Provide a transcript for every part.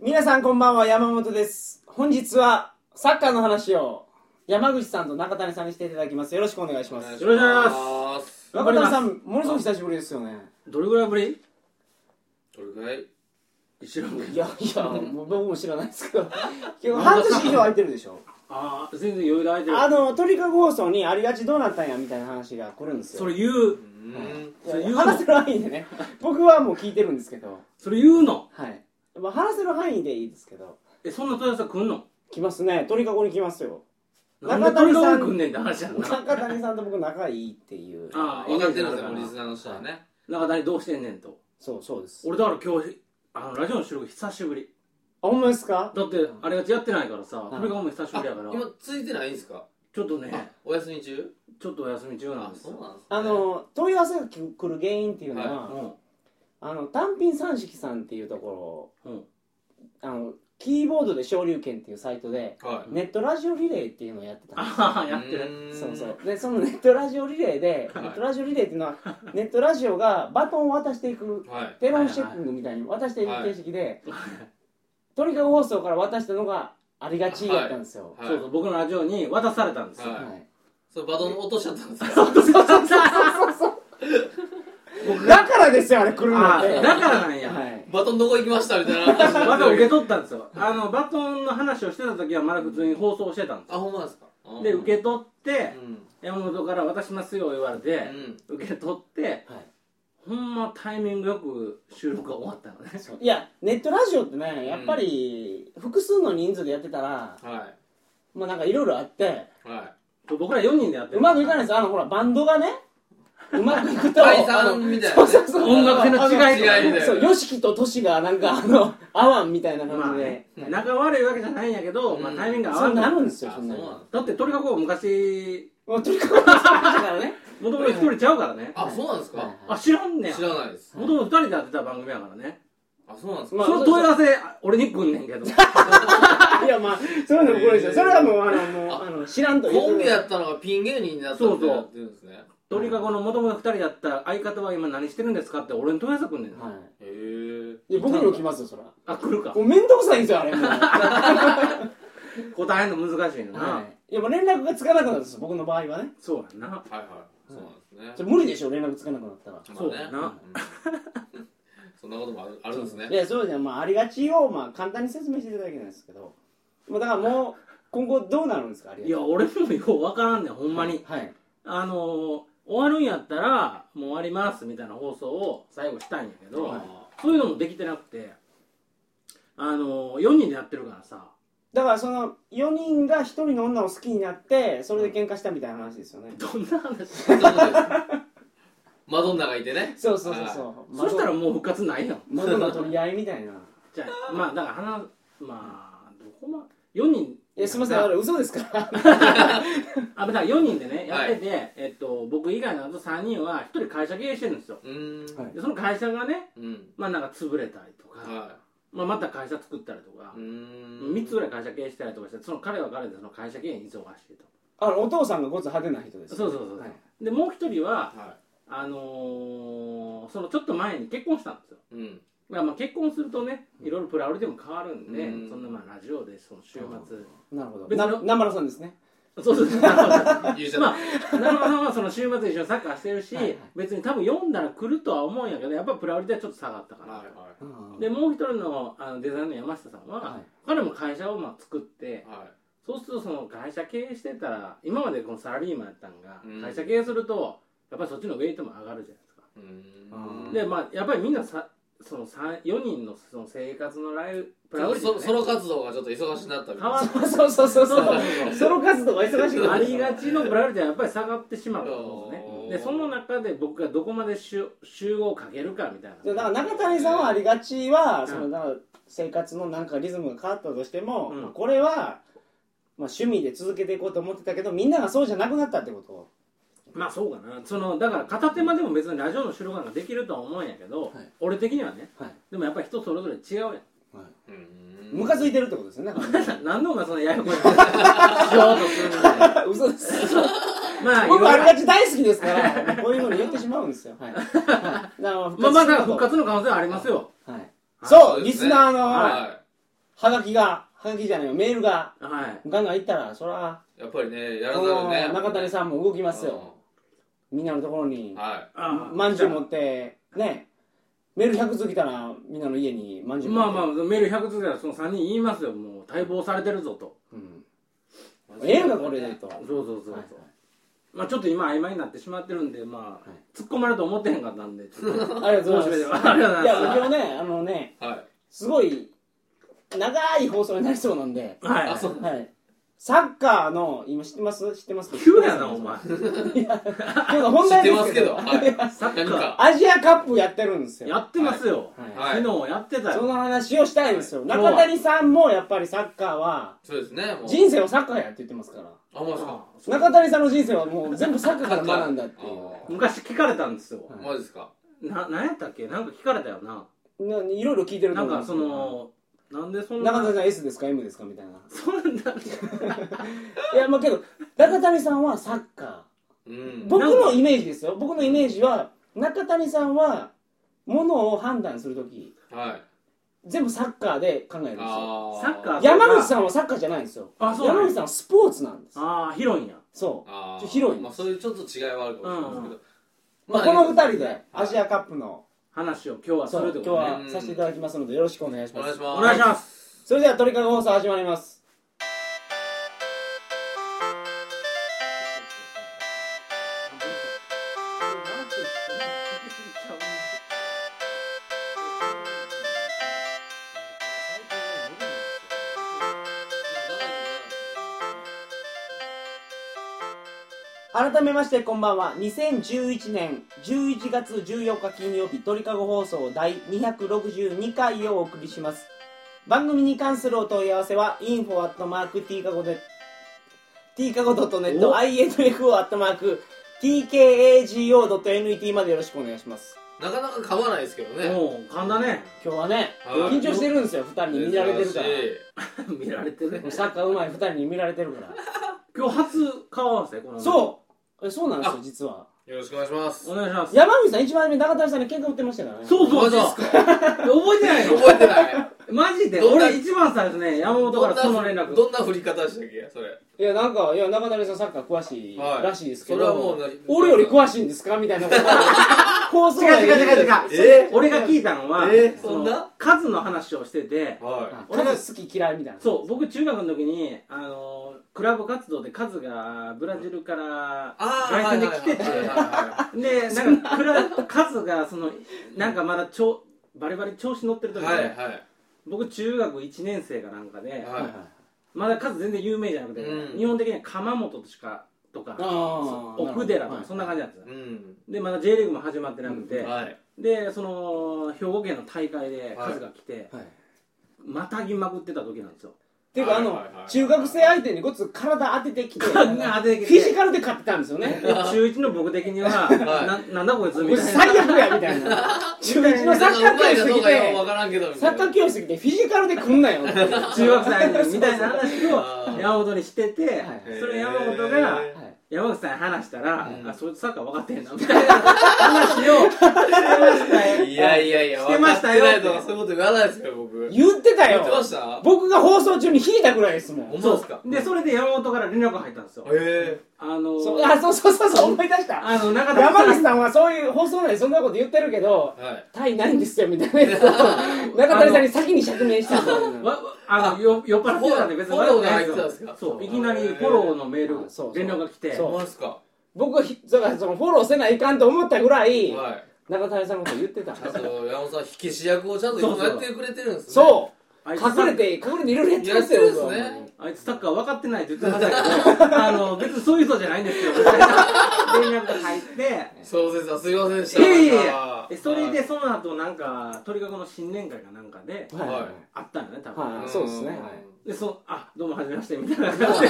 皆さんこんばんは山本です。本日はサッカーの話を山口さんと中谷さんにしていただきます。よろしくお願いします。よろしくお願いします。中谷さんものすごく久しぶりですよね。どれぐらいぶり？どれぐらい？知らんけどいやいやもう僕も知らないですけど。結構半年以上空いてるでしょ。ああ全然余裕で空いてる。あの鳥かご放送にありがちどうなったんやみたいな話が来るんですよ。それ言う。うん。い。それ言う話せる範囲でね。僕はもう聞いてるんですけど。それ言うの？はいまあ話せる範囲でいいですけど。えそんな問い合わせ来んの？来ますね。鳥かごに来ますよ。なんで中谷さん鳥が来んねんって話やんな。中谷さんと僕仲いいっていう。ああ分かってるんですよリスナーの人はね。中谷どうしてんねんと。そうそうです。俺だから今日あのラジオの収録久しぶり。あほんまですか？だってあれがやってないからさん。鳥がも久しぶりやから。今ついてないんですか？ちょっとねお休み中？ちょっとお休み中なんあですよ。そうなんですね。あの問い合わせが来る原因っていうのは、はうんあの単品三式さんっていうところうん。あのキーボードで昇竜拳っていうサイトではい。ネットラジオリレーっていうのをやってたんです。よああやってる。そうそう。でそのネットラジオリレーで、はい。ネットラジオリレーっていうのはネットラジオがバトンを渡していくはい。テロンシェッピングみたいに渡していく形式で、とにかく放送から渡したのがありがちやったんですよ、はい。そうそう僕のラジオに渡されたんですよ。はい。はい。それバトン落としちゃったんですかそうそうそうそうそうだからですよあれ来るのって。だからなんや。はい。バトンどこ行きましたみたいな話まだ受け取ったんですよ。あのバトンの話をしてた時はまだ普通に放送してたんですあほんまですか？よで受け取ってうん。山本から渡しますよ言われてうん。受け取ってほんまタイミングよく収録が終わったのね。いやネットラジオってねやっぱり複数の人数でやってたら、はまあなんかいろいろあって。い。は僕ら4人でやってるうまくいかないです。あのほらバンドがねうまくいくと解あの散みたいなね。そうそうそう。音楽性の違い違いみたいなそう YOSHIKI とトシがなんかあの合わんみたいなま感じあね。で、仲悪いわけじゃないんやけど、まあ、うんタイミングが合そうわんの。なるんですよあそんなだ。って鳥かご昔もうとにかくそうだからね。もともと一人ちゃうからね。あそうなんですか？はいあ知らんねん知らないです。もともと二人でやってた番組やからね。あそうなんですか？まあその問い合わせ俺に来んねんけど。いやまあそういうのもこれですよ。それはもうあのもうああの知らんと言うコンビやったのがピン芸人になったみたいになってるんですね鳥かごのもともと二人やった相方は今何してるんですかって俺に問い合わせ来んねん。な、はへえいいや僕にも来ますよそらあ来るか。もう面倒くさいんですよあれ。も う答えるの難しいのな、はい。いやもう連絡がつかなくなるんですよ僕の場合はね。そうやんな。はいはい。そうなんですね。それ無理でしょ連絡つかなくなったら。そうだなまあね。うんそんなこともあるあるんですね。いやそうじゃんまあありがちをまあ簡単に説明していただけないんですけど。もうだからもう今後どうなるんですかありがちいや俺もよう分からんねんほんまに、はい。あのー終わるんやったらもう終わりますみたいな放送を最後したいんやけど、はい。そういうのもできてなくてあのー、4人でやってるからさ。だからその4人が1人の女を好きになってそれで喧嘩したみたいな話ですよね。どんな話？マドンナがいてね。そうそうそうそう。そしたらもう復活ないやん。窓の取り合いみたいな。じゃあまあだから話まあどこま4人いやすみませんあれ嘘ですから。あだから4人でねやってて、えっと、僕以外のあと3人は1人会社経営してるんですよ。でその会社がねうん。まあなんか潰れたりとか、はまあ、また会社作ったりとかいう、ーん。3つぐらい会社経営したりとかしてその彼は彼でその会社経営に忙しいと。あのお父さんがごつ派手な人ですそうそうそう、はい。でもう1人ははあのーそのちょっと前に結婚したんですよ。いうんまあ、まあ結婚するとねいろいろプライオリティも変わるんで、うん。そんなまあラジオでその週末なるほど。別にな南原さんですね。そうそうそう。なるほど言うちゃっまあ、奈良さんはその週末一緒にサッカーしてるし、はいはい。別に多分読んだら来るとは思うんやけどやっぱプライオリティはちょっと下がったかたら、はいはうんでもう一人のあのデザインの山下さんは、はい。彼も会社をまあ作っていはい。そうするとその会社経営してたら今までこのサラリーマンやったんが、うん。会社経営するとやっぱりそっちのウェイトも上がるじゃないですか、ううんー。んでまあやっぱりみんなさその4人のその生活のライフプライオリティがねソソロ活動がちょっと忙しくなったみたいな。そうそうそうそうソロ活動が忙しくなるありがちのプライオリティはやっぱり下がってしまうと思うんですね。でその中で僕がどこまで集集合をかけるかみたいな。だから中谷さんはありがちは、うん。そのだから生活のなんかリズムが変わったとしても、うん。まあこれは、まあ、趣味で続けていこうと思ってたけどみんながそうじゃなくなったってこと？まあそうかな。そのだから片手間でも別にラジオの収録なんかできるとは思うんやけど、はい。俺的にはね、はい。でもやっぱり人それぞれ違うやん。うーん。ムカついてるってことですよね。何でお前そのややこしいことしようとするんだよ。嘘です。まあ僕ありいろいがち大好きですからこういうのに言ってしまうんですよ。はい、まあまあだから復活の可能性はありますよ。はい。そう、リスナーの、ははがきが、はがきじゃないよ、メールが、はい。ガンガンいったら、そら、い。やっぱりね、やらざこるをね。の中谷さんも動きますよ。うみんなのところにん。、はまんじゅう持って、ね、メール100通来たら、みんなの家にまんじゅう持って。まあまあメール100通ではその3人言いますよもう待望されてるぞとうん。ええんか、これでと。そうそうそうそう、はいまあちょっと今曖昧になってしまってるんでまあ、はい突っ込まれると思ってへんかったんでちょっとありがとうございます。ありがとうございますいや、今日ね、あのね、はい。すごい、長い放送になりそうなんで、はいあ、そう。はい。サッカーの、今知ってます？知ってます？急やなお前今日が本知って題ですけど、ますけど。はい。サッカー。アジアカップやってるんですよ。やってますよ、はいはい昨日やってたよその話をしたいんですよ。はい中谷さんもやっぱりサッカーは、そうですね。人生をサッカーやって言ってますから。あ、まですか？中谷さんの人生はもう全部サッカーから学んだっていう。昔聞かれたんですよ、はいマジですか。な何やったっけ？なんか聞かれたよなないろいろ聞いてるとなんかそのなんでそんな中谷さん S ですか？M ですか？みたいな。そんな いや、まあけど、中谷さんはサッカうー。ん。僕のイメージですよ。僕のイメージは、中谷さんは、ものを判断するとき、はい。全部サッカーで考えるんですよ。あサッカー山口さんはサッカーじゃないんですよ。あそうなんや山口さんはスポーツなんです。ああ広いんやそう。広いまあそういうちょっと違いはあるかもしれないですけど。まあ、この二人はいでアジアカップの、話を今日はするってことねはさせていただきますので、よろしくお願いします。お願いします。お願いしますそれでは、鳥かご放送始まります。改めましてこんばんは。2011年11月14日金曜日鳥かご放送第262回をお送りします。番組に関するお問い合わせは info.tkago.net tkago.net お？info.tkago.net までよろしくお願いします。なかなか噛まないですけどね。もう噛んだね。今日はねはい。緊張してるんですよ2人に。見られてるから。見られてるサッカーうまい2人に見られてるから。今日初顔合わせこのそうえそうなんですよあ。実は。よろしくお願いします。お願いします。山口さん一番初め中谷さんに喧嘩売ってましたからね。そうそうそう。マジっすか覚えてないの？覚えてない。マジで。俺一番最初ね山本からその連絡。どんな振り方でしたっけ？それ。いやなんかいや中谷さんサッカー詳しいはいらしいですけど、それはもうな俺より詳しいんですか？みたいな。ことが放送違う違う違う。違うえ？俺が聞いたのはえ？そのそんな？数の話をしてては俺が好き嫌いみたいな。そう僕中学の時にあのクラブ活動でカズがブラジルからあ凱旋で来ててはいはいはでなんかクラカズがそのなんかまだちょバリバリ調子乗ってる時で、いはい。はい。はい。僕中学1年生かなんかで、はいはいはいまだ数全然有名じゃなくて、うん。日本的には鎌本としかとかあー奥寺とかはいそんな感じなんですよ、うん。でまだ J リーグも始まってなくて、はい。でその兵庫県の大会でカズが来て、はい。またぎまくってた時なんですよっていうかあの中学生相手にごつ体当ててきてフ体当ててきて。ィジカルで勝ってたんですよね。で中1の僕的には、はい。ななんだこいつみたいな。最悪やみたいな。中1のサッカー教室来てわからんけどみサ。ッカー教室来てフィジカルで来んなよって。中学生にみたいな話を山本にしてて、はいそれ山本がへはい山口さんに話したら、うん。あそいつサッカー分かってへんな みたいな話を。してましたよいやいやい。や、してましたよないと。かそういうこと言わないですよ、僕。言ってた言ってまよした？僕が放送中に引いたぐらいですもん。ほんまですか？でそれで山本から連絡入ったんですよ。へあのそうあそうそうそうそう思い出した。あの中田山口んさん。はそういう放送内でそんなこと言ってるけどえ。はい。タイないんですよみたいなやつを 中谷さんに先に釈明した。あの よ酔っ払ってたんで別にフォローが入ってたんですか？そう。いきなりフォローのメールあそうそう。連絡が来て。そう。ですか？僕だからそのフォローせないかんと思ったぐらいはい。中谷さんのこと言ってた。あと、山本さん、火消し役をちゃんとやってくれてるんですね。そう隠れて隠れていろいろやってますよ僕はですね。あいつサッカー分かってないって言ってましたけど あの別にそういう人じゃないんですよみたいな。連絡が入って。そうですあすいませんでした。いやいやいやそれで、その後なんか鳥かごの新年会かなんかではい。はいあったんよね多分、はい。そうですね。はい。でそあどうもはじめましてみたいな感じで。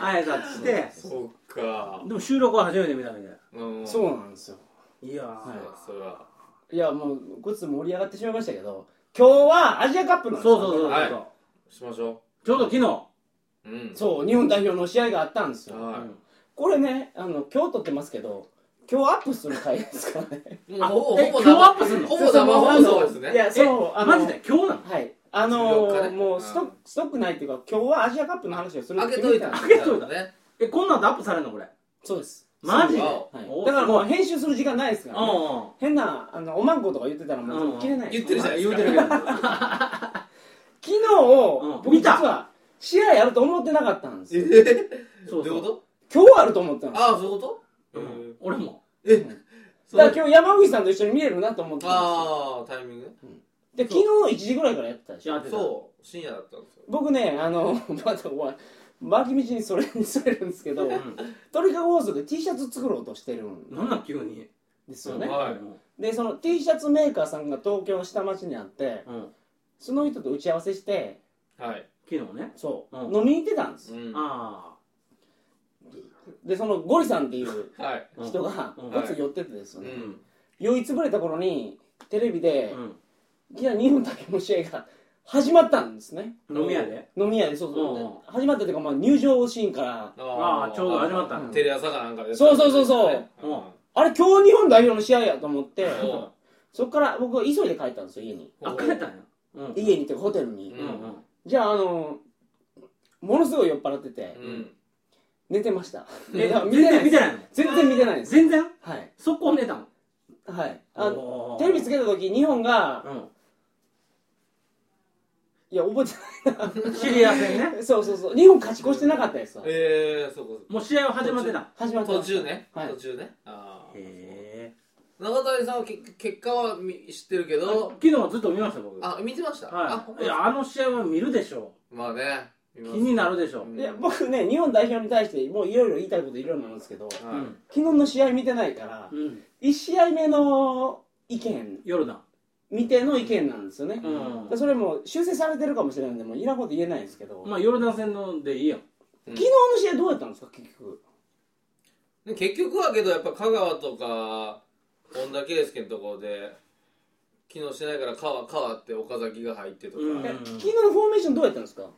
挨拶して。そうか。でも収録は初めて見たみたいうん。そうなんですよ。いやー、はいそれは。いやもうこっち盛り上がってしまいましたけど今日はアジアカップなんですそうそう。そうそう、はい。しましょちょうど昨日、う。うん。そう日本代表の試合があったんですよ。はうん。これねあの今日撮ってますけど今日アップする回ですからね。あもうほぼえほぼ今日アップすんの？ほぼ生放送ですね。いやそうあのマジで今日なの？はい。あの14日ね。もうストックストックないっていうか今日はアジアカップの話をする開けといた。んです開けといた。ね。えこんなんでアップされるのこれ？そうですマジで？だからもう編集する時間ないですから、ね、うん変なあのおまんことか言ってたらもう切れないです言ってるじゃないですか言うてるけど。昨日を、うん。僕見た実は試合やると思ってなかったんですよ。えそうそう。どういうこ今日あると思ってたんですああそういうこと？うん。俺も。え？だから今日山口さんと一緒に見れるなと思ってたんああタイミング？ねですよで昨日1時ぐらいからやってたでしょ。そう深夜だったんですよ。僕ねあの またお前巻き道にそれにそれるんですけどうん。鳥かご放送で T シャツ作ろうとしてるんなんなん急に。ですよね、はい。でその T シャツメーカーさんが東京の下町にあってうん。その人と打ち合わせしてはい。昨日ね。そう、うん。飲みに行ってたんです。うん。あでそのゴリさんっていうはい。あ人がうん。ごつ寄っててですよね、うん。酔いつぶれた頃にテレビでうん。いきなり日本だけの試合が始まったんですね。飲み屋で？飲み屋でそうそう、うん。うん始まったというか、まあ、入場シーンから。あーちょうど始まったの。テレ朝かなんかでそうそうそうそう。うん。あれ今日日本代表の試合やと思って。おそっから僕は急いで帰ったんですよ家に。あ帰ったんや。うん。家にっていうかホテルに、ううんうん。じゃああのものすごい酔っ払ってて、うん。寝てました。えいや全然見てないないの？全然見てないです。全然？はい。速攻寝たの？はい。あおー。テレビつけた時日本がうんいや覚えてシリア戦ね。ないそうそうそう。日本勝ち越してなかったですわ。ええそうかもう試合は始まってた。始まってた。中ね。はい。途中ね。ああへえ中谷さんはけ結果はみ知ってるけど。昨日はずっと見ました僕。あ見てました？はい。いあやあの試合は見るでしょまあね。気気になるでしょいや僕ね日本代表に対してもういろいろ言いたいこといろいろなんですけど昨はい。日の試合見てないからうん。1試合目の意見。ヨルダン見ての意見なんですよね、うん。でそれも修正されてるかもしれないんでもういらんこと言えないんですけど、まあヨルダン戦のでいいやん。昨日の試合どうやったんですか結局。で結局はけどやっぱ香川とか本田圭佑のところで昨日してないから川川って岡崎が入ってとか、うんえ昨日のフォーメーションどうやったんですか、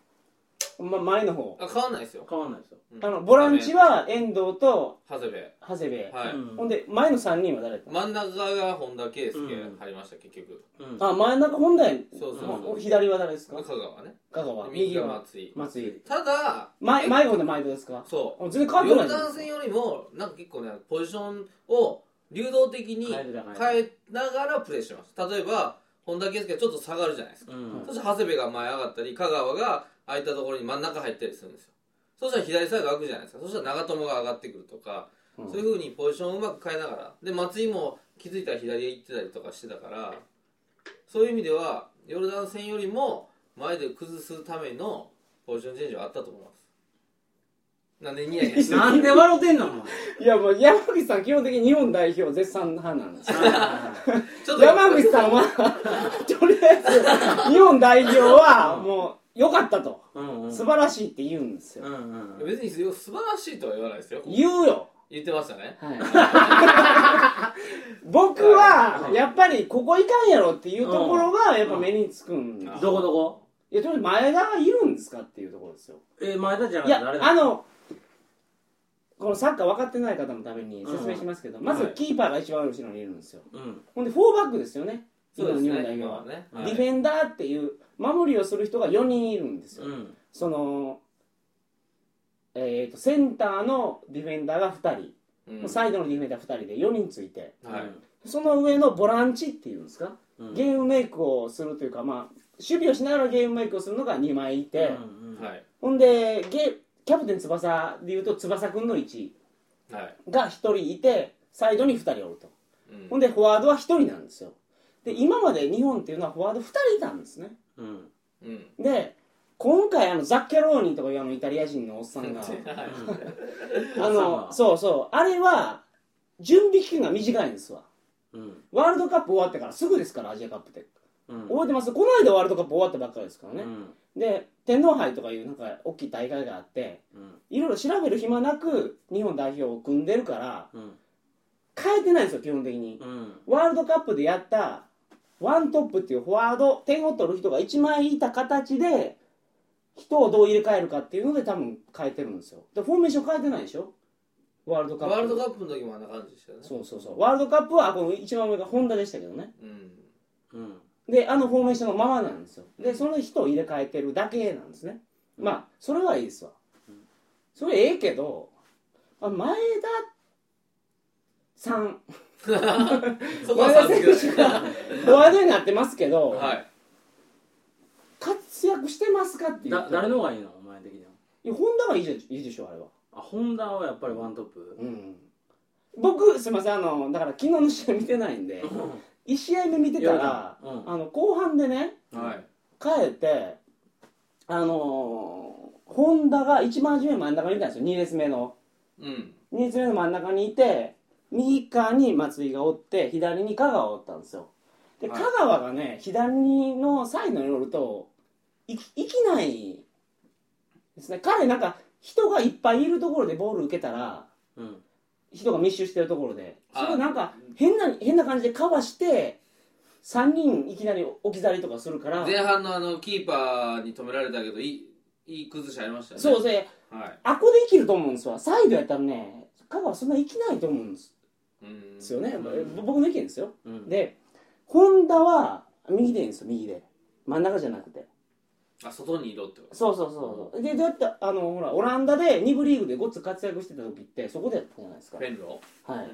ま、前の方。あ変わんないですよ。変わんないですよ。うん。あのボランチは遠藤と長谷部。長谷部、はい、うん。ほんで前の3人は誰だった真ん中が本田圭佑うん。入りました結局。うん。あ真ん中本田や。そうそうそう。お左は誰ですか？香川ね。香川。右が右は松井松井。ただ前迷子で前田ですか？そあ全然変わってないじゃないですかダン戦よりもなんか結構ねポジションを流動的に変えてた変えながらプレーしてます。例えば本田圭佑がちょっと下がるじゃないですか。うん。そして長谷部が前上がったり香川が空いたところに真ん中入ったりするんですよ。そしたら左サイド空くじゃないですか。そしたら長友が上がってくるとか、うん。そういうふうにポジションをうまく変えながら。で松井も気づいたら左へ行ってたりとかしてたからそういう意味ではヨルダン戦よりも前で崩すためのポジションチェンジはあったと思います。なんでニヤニヤしてるなんで笑ってんのいやもう山口さん基本的に日本代表絶賛派なんです。山口さんはとりあえず日本代表はもう良かったと。うんうん。素晴らしいって言うんですよ。うんうん。別に素晴らしいとは言わないですよ。言うよ。言ってましたね。はい、僕はやっぱりここいかんやろっていうところがやっぱ目につくんですどこどこ？いやとりあえず前田がいるんですかっていうところですよ。え前田じゃないいや誰だ？あのこのサッカー分かってない方のために説明しますけど、まずはいキーパーが一番後ろにいるんですよ。うん。ほんでフォーバックですよねそうです今の日本代表ははね、うんディフェンダーっていう守りをする人が4人いるんですよ、うん。そのえー、とセンターのディフェンダーが2人、うん。サイドのディフェンダー2人で4人ついて。はい。その上のボランチっていうんですか、うん。ゲームメイクをするというか、まあ、守備をしながらゲームメイクをするのが2枚いて、うんうん。はい。ほんでゲキャプテン翼でいうと翼くんの位置はい、が1人いてサイドに2人おると、うん。ほんでフォワードは1人なんですよで今まで日本っていうのはフォワード2人いたんですね。うん。うん。で今回あのザッケローニとかいうあのイタリア人のおっさんが。あのそうそう。あれは準備期間が短いんですわ。うん。ワールドカップ終わってからすぐですからアジアカップって。うん。覚えてます？この間ワールドカップ終わったばっかりですからね、うん。で天皇杯とかいうなんか大きい大会があってうん。いろいろ調べる暇なく日本代表を組んでるからうん。変えてないんですよ基本的に。うん。ワールドカップでやったワントップっていうフォワード点を取る人が1枚いた形で人をどう入れ替えるかっていうので多分変えてるんですよ。でフォーメーション変えてないでしょ？ワールドカップ。ワールドカップの時もあんな感じでしたよね。そうそうそう。ワールドカップはこの一番上がホンダでしたけどね。うん。うん。であのフォーメーションのままなんですよ。でその人を入れ替えてるだけなんですね。まあそれはいいですわ。それええけどあ前田さん前田選が手がフォワードになってますけど、はい。活躍してますかっていう。だ誰の方がいいの？お前的には。いやホンダがいいじゃいいでしょあれは。あホンダはやっぱりワントップ？うん僕すいませんあのだから昨日の試合見てないんで1試合目見てたら、うん。あの後半でねはい。帰ってあのー、ホンダが一番初め真ん中にいたんですよ。2列目の。うん。2列目の真ん中にいて右側に松井がおって左に香川がおったんですよ。ではい。香川がね左のサイドにおるとい生きないですね。彼なんか人がいっぱいいるところでボール受けたらうん。人が密集してるところで。あ。それをなんか変な変な感じでかわして3人いきなり置き去りとかするから。前半のあのキーパーに止められたけどいいいい崩しありましたよね。そうではい。あこで生きると思うんですわ。サイドやったらね香川そんな生きないと思うんです。うんですよね、うん。僕の意見ですよ。うん。でホンダは右でいいんですよ右で。真ん中じゃなくて。あ外にいろってこと？そうそうそうそう。でだってあのほらオランダで2部リーグでごっつ活躍してた時ってそこでやったじゃないですか。ペンロはい。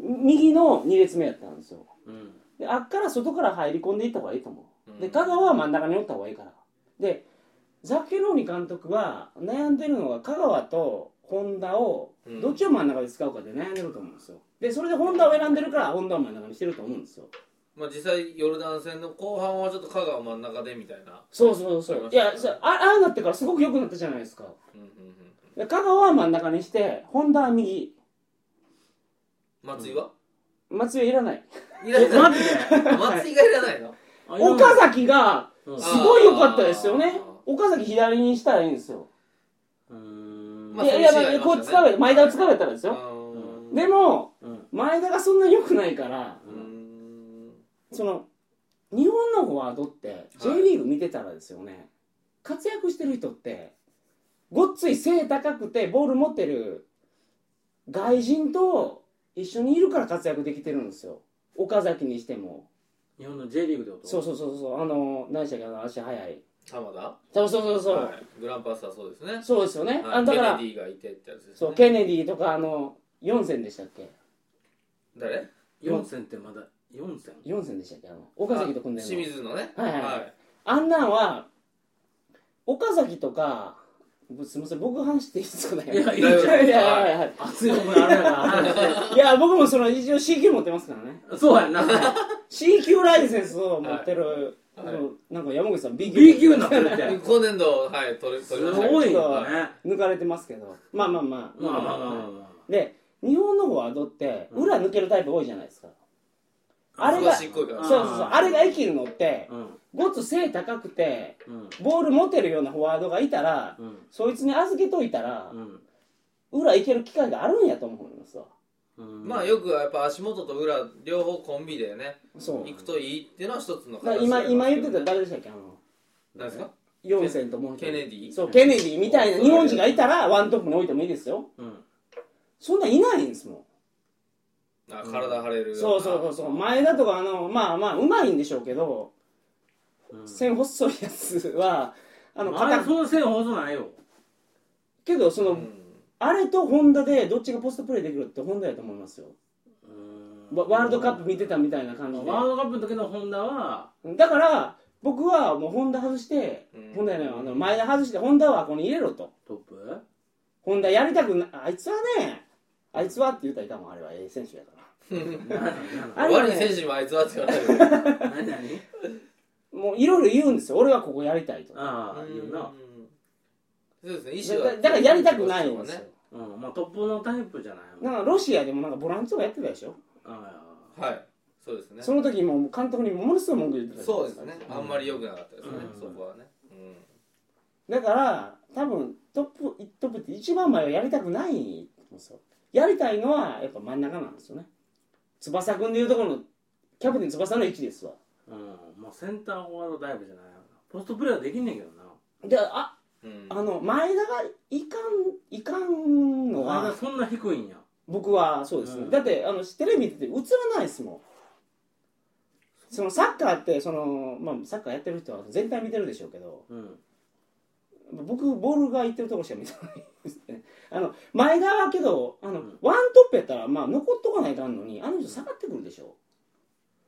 うん。右の2列目やったんですよ。うん。であっから外から入り込んでいった方がいいと思う。うん。で香川は真ん中におった方がいいから。でザッケローニ監督は悩んでるのが香川とホンダをうん。どっちを真ん中で使うかで悩んでると思うんですよでそれでホンダを選んでるからホンダを真ん中にしてると思うんですよ。まあ実際ヨルダン戦の後半はちょっと香川真ん中でみたいな。そうそうそう。いやあああなってからすごく良くなったじゃないですか。うんうんうん。で香川は真ん中にしてホンダは右。松井は？松井はいらない。いらない。松井がいらないの？岡崎がうん。すごい良かったですよね。あ岡崎左にしたらいいんですよ。うーん。まあいやいやこう使え前田を使えたらですよ。うんでもうん。前田がそんな良くないからうん。その日本のフォワードって J リーグ見てたらですよね、活躍してる人ってごっつい背高くてボール持ってる外人と一緒にいるから活躍できてるんですよ。岡崎にしても。日本の J リーグってこと？そうそうそうそう。あの何でしたっけ？あの足速い。浜田？そうそうそうそう、はい。グランパスはそうですね。そうですよね、はい。あだからケネディがいてってやつですね。そうケネディとかあの4戦でしたっけ？誰？4戦ってまだ4戦4戦でしたっけ？あの岡崎と組んでるの。清水のね。はいはいはい。あんなんは岡崎とかぶすみません僕話していいですかね？いやいいいやじゃん。いやはいはい熱い思いあるやからい。や僕もその一応 C 級持ってますからね。そうやんな。C 級ライセンスを持ってる、はい。あのなんか山口さん B 級。B 級になってるって。今年度はい取れす取りましたごいね。抜かれてますけど。まあまあまあ。まあまあまあまで日本のフォワードって裏抜けるタイプ多いじゃないですか、あれがそうそうそう。あれが生きるのってあうん。ごっつ背高くてうん。ボール持てるようなフォワードがいたらうん。そいつに預けといたらうん。裏行ける機会があるんやと思いますわ。うん。まあよくやっぱ足元と裏両方コンビでねそう。行くといいっていうのは一つのだから。今今言ってた誰でしたっけあの。何ですか？4戦ともケネディ？そうケネディみたいな日本人がいたらワントップに置いてもいいですよ。うんそんなんいないんですもあ体張れるんそうそうそうそう。前田とかあのまあまあうまいんでしょうけどうん。線細いやつはあのあれ硬くその線放送ないよ。けどその、うん。あれとホンダでどっちがポストプレーできるってホンダやと思いますよ。うん。ワワールドカップ見てたみたいな感じで。ワールドカップの時のホンダはだから僕はもうホンダ外して、うん。ホンダやないあの前田外してホンダはここに入れろと。トップ？ホンダやりたくなあいつはねあいつはって言ったらいかんもんあれはええ選手やから。あれはね悪い選手にもあいつはって言われる。何 何もういろいろ言うんですよ。俺はここやりたいとああ言うな。そうですね。意思はだだからやりたくないんですよ、うん。まあトップのタイプじゃないなんかロシアでもなんかボランチとかやってたでしょ？あはい。そうですね。その時も監督にものすごい文句言ってたじゃないそうですね。あんまり良くなかったですね。うん。そこはね。うん。だから多分トップトップって一番前はやりたくないんですよやりたいのはやっぱ真ん中なんですよね。翼君でいうところのキャプテン翼の位置ですわ。あうん。まあセンターフォワードタイプじゃない。ポストプレーはできんねんけどな。であうん。あの前田がいかんいかんのは前田そんな低いんや。僕はそうですね、うん。だってあのテレビ見てて映らないですもん。そのサッカーってその、まあ、サッカーやってる人は全体見てるでしょうけど。うん僕ボールが行ってるところしか見てないですね。あの前田はけどあの、うん。ワントップやったら、まあ、残っとかないかんのにあの人下がってくるでしょ。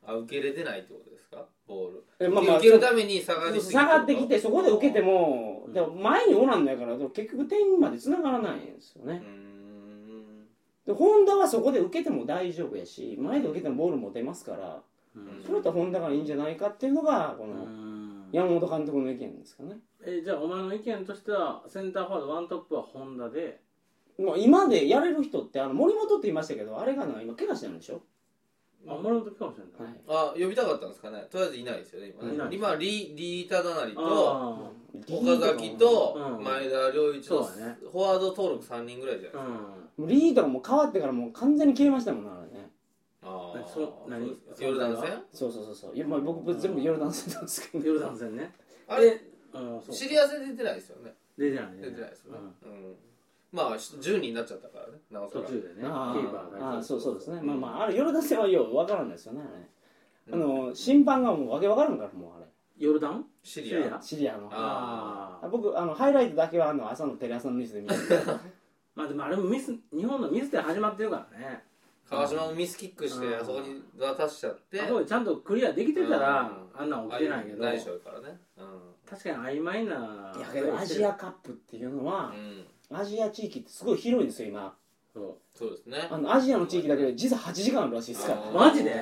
あ受け入れてないってことですか？ボール。えまあまあ受けるために下がりすぎ下がってきてそこで受けても、うん。でも前におらんのやから結局点まで繋がらないんですよね。うー、ん。でホンダはそこで受けても大丈夫やし前で受けてもボール持てますからうん。それだったらホンダがいいんじゃないかっていうのがこうのん山本監督の意見ですかね。えじゃあお前の意見としてはセンターフォワードワントップはホンダで。もう今でやれる人ってあの森本って言いましたけどあれがな今怪我してるんでしょ、あ森本かもしれないはい。あ呼びたかったんですかね？とりあえずいないですよね今ね。いない今リリータダナリとあ岡崎とうん。前田良一のそうだね。フォワード登録3人ぐらいじゃないあですか、うん。リードがもう変わってからもう完全に消えましたもんねあれねああそう何？ですかヨルダン戦そうそうそうそう。いや、まあ、僕全部ヨルダン戦なんですけど。ヨルダン戦ね。あれ？でうんそう。シリア戦出てないですよね。出てない出てないですよね。うん。うん。まあ10人になっちゃったからねなおさら。途中でねキあーパーがあああそうそうですね、うんまあまああれヨルダン戦はようわからんですよねあれ、あの審判がもうわけわからんからもうあれ。ヨルダン？シリア。ア？シリアの。あああ僕あのハイライトだけはあの朝のテレ朝のニュースで見て まあでもあれもミス日本のミスで始まってるからね川島もミスキックしてうん。あそこに渡しちゃって。あそちゃんとクリアできてたらうん。あんなん起きてないけど。ないでしょうからね。確かに曖昧な。いやけどアジアカップっていうのはアジア地域ってすごい広いんですよ今。そそうですね。あのアジアの地域だけで時差8時間あるらしいですから。マジで？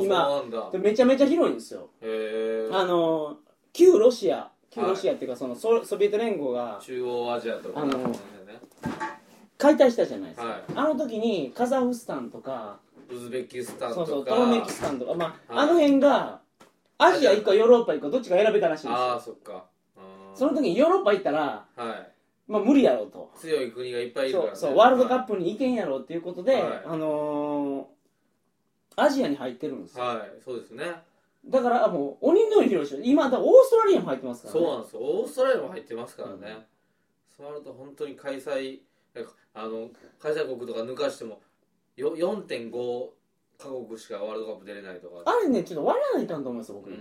今。めちゃめちゃ広いんですよ。へえあの旧ロシア。旧ロシアっていうかそのソソビエト連合が中央アジアとかあの解体したじゃないですか、はい。あの時にカザフスタンとかウズベキスタンそうそうとかトルメキスタンとか、まあはい。あの辺がアジア行くかヨーロッパ行くかどっちか選べたらしいんですああよそっか。その時にヨーロッパ行ったら、はい。まあ、無理やろうと。強い国がいっぱいいるから、ね、そうそうワールドカップに行けんやろうっていうことで、はい。あのーアジアに入ってるんですよ、はいそうですね。だからもう鬼のように広いでしょ今だオーストラリアも入ってますから、ね、そうなんですよ。オーストラリアも入ってますからね、うん。そうなると本当に開催あの開催国とか抜かしてもよ4.5カ国しかワールドカップ出れないとか。あれねちょっと割らないかんと思いますよ僕、う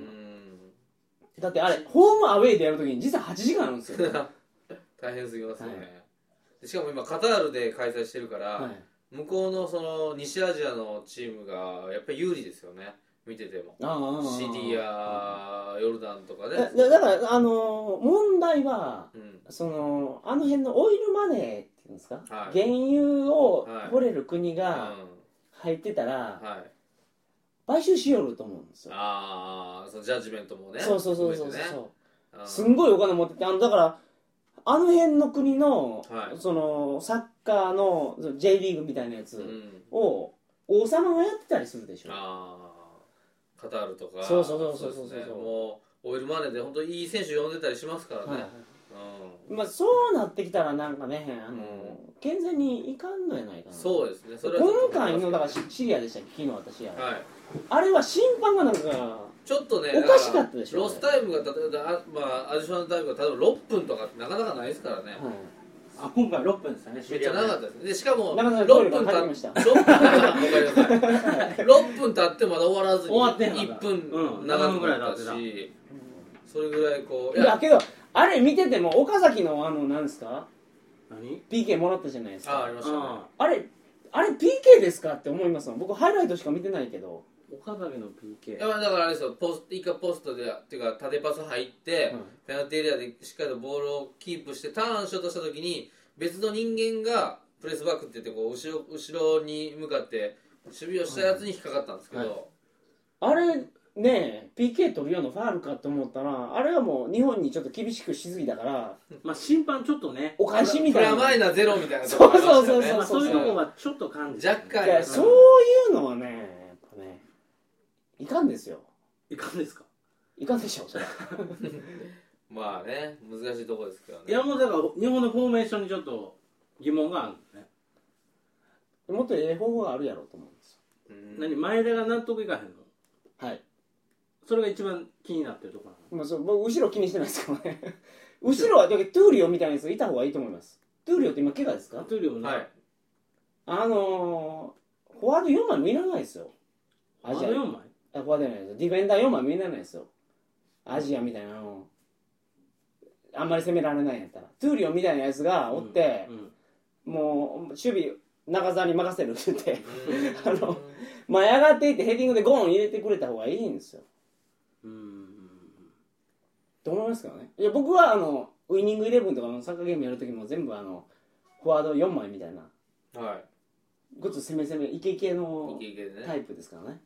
だってあれホームアウェイでやるときに実は8時間あるんですよ、大変すぎますよね、はい。でしかも今カタールで開催してるから、はい。向こうのその西アジアのチームがやっぱり有利ですよね。見てても。シリアヨルダンとかね。だだからあのー問題はうん。そのあの辺のオイルマネーっていうんですか、はい。原油をはい掘れる国うんが入ってたら、はい。買収しよると思うんですよ、ああそのジャッジメントもねそうそうそうそうそう、ね。うん。すんごいお金持っててあのだからあの辺の国の、はい。そのサッカーの J リーグみたいなやつうん。を王様がやってたりするでしょ、ああカタールとか。そうそうそうそうそうですね。もうオイルマネーで本当にいい選手呼んでたりしますからね、はいうんまあ、そうなってきたらなんかねあの、うん。健全にいかんのやないかな。そうですね。それは今回のだからシシリアでしたっけ？昨日私や、はい。あれは審判がなんかちょっとねおかしかったでしょロスタイムが例えばあ、まあ、アディショナルタイムが例えば6分とかってなかなかないですからね、はい。あ今回6分ですよねめっちゃ長かったですね。でしかもなかなか6トイレが分た入りました。6分わかりなさい。6分経ってまだ終わらずに終わってんの1分うん長くなった7分ぐらい経ってし、それぐらいこういやけどあれ見てても岡崎のあのなんですか？何？PK もらったじゃないですか。あありましたね。ああれあれ PK ですかって思いますもん。僕ハイライトしか見てないけど、岡崎のい PK やだからあれですよ。ポス一回ポストでっていうか縦パス入って、うんペナルティーエリアでしっかりとボールをキープしてターンしようとした時に別の人間がプレスバックって言ってこう後ろ後ろに向かって守備をしたやつに引っかかったんですけど、はい。あれね PK 取るようなファールかと思ったらあれはもう日本にちょっと厳しくしすぎたからまあ審判ちょっとねお返しみプたいなラマイナゼロみたいなとこありましたよね。そうそうそうまあそういうとこはちょっと感じ若干あいやりますそういうのはねやっぱねいかんですよ。いかんですか？いかんでしょそれ。まあね難しいところですけどね。いやもうだから日本のフォーメーションにちょっと疑問があるのね。もっとええ方法があるやろうと思うんですよ。うん。何？前田が納得いかへんの？はいそれが一番気になってるところなのまあ、そう僕後ろ気にしてないですからね。後ろはだけどトゥーリオみたいなやついた方がいいと思います。トゥーリオって今怪我ですか？トゥーリオもね、はい。あのー、フォワード4枚もいらないですよ。アジア。あの4枚？あフォワードじゃないです。ディフェンダー4枚もいらないですよ。アジアみたいなのあんまり攻められないんやったら。トゥーリオみたいなやつがおって、うんもう守備中澤に任せるって言ってあ あの前上がっていってヘディングでゴーン入れてくれた方がいいんですよ。うんと思いますけどね？いや僕はあのウイニングイレブンとかのサッカーゲームやるときも全部あのフォワード4枚みたいな。はごっつ攻め攻めイケイケいのでね。タイプですからね。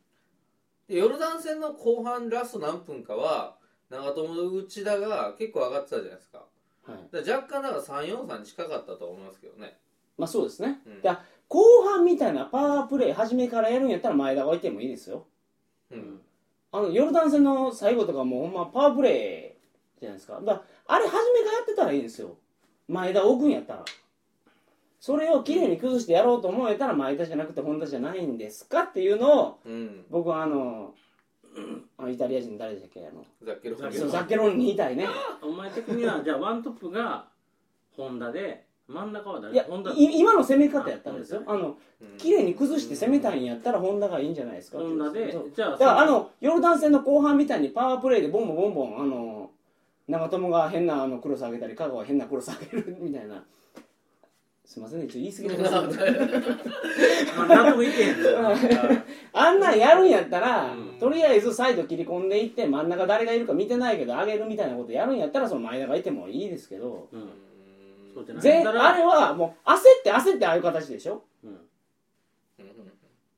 でヨルダン戦の後半ラスト何分かは長友と内田が結構上がってたじゃないですか。はい。だから若干だから343に近かったと思いますけどね。まあそうですね、うん。だ後半みたいなパワープレー初めからやるんやったら前田が置いてもいいですよ。うんあのヨルダン戦の最後とかもほんまパワープレーじゃないですか。だあれ初めからやってたらいいですよ。前田置くんやったら。それをきれいに崩してやろうと思えたら前田じゃなくて本田じゃないんですかっていうのをうん。僕はあの あのイタリア人誰でしたっけ？あのザッケロザッケロそうザッケロンに言いたいね。お前的にはじゃあワントップがホンダで真ん中は誰？いやホンダ。い今の攻め方やったんですよ。ああのうん。綺麗に崩して攻めたいんやったら本田がいいんじゃないですかホンダでそう。じゃあだからあのヨルダン戦の後半みたいにパワープレーでボンボンボンボンあの長友が変なあのクロス上げたり香川が変なクロス上げるみたいな。すいませんねちょっと言い過ぎてます。け どまあ納得いけへん あんなんやるんやったら、うん。とりあえずサイド切り込んでいって真ん中誰がいるか見てないけど上げるみたいなことやるんやったらその前田がいてもいいですけど。うんそうじゃない。ぜだからあれはもう焦って焦ってああいう形でしょ？うん。うん。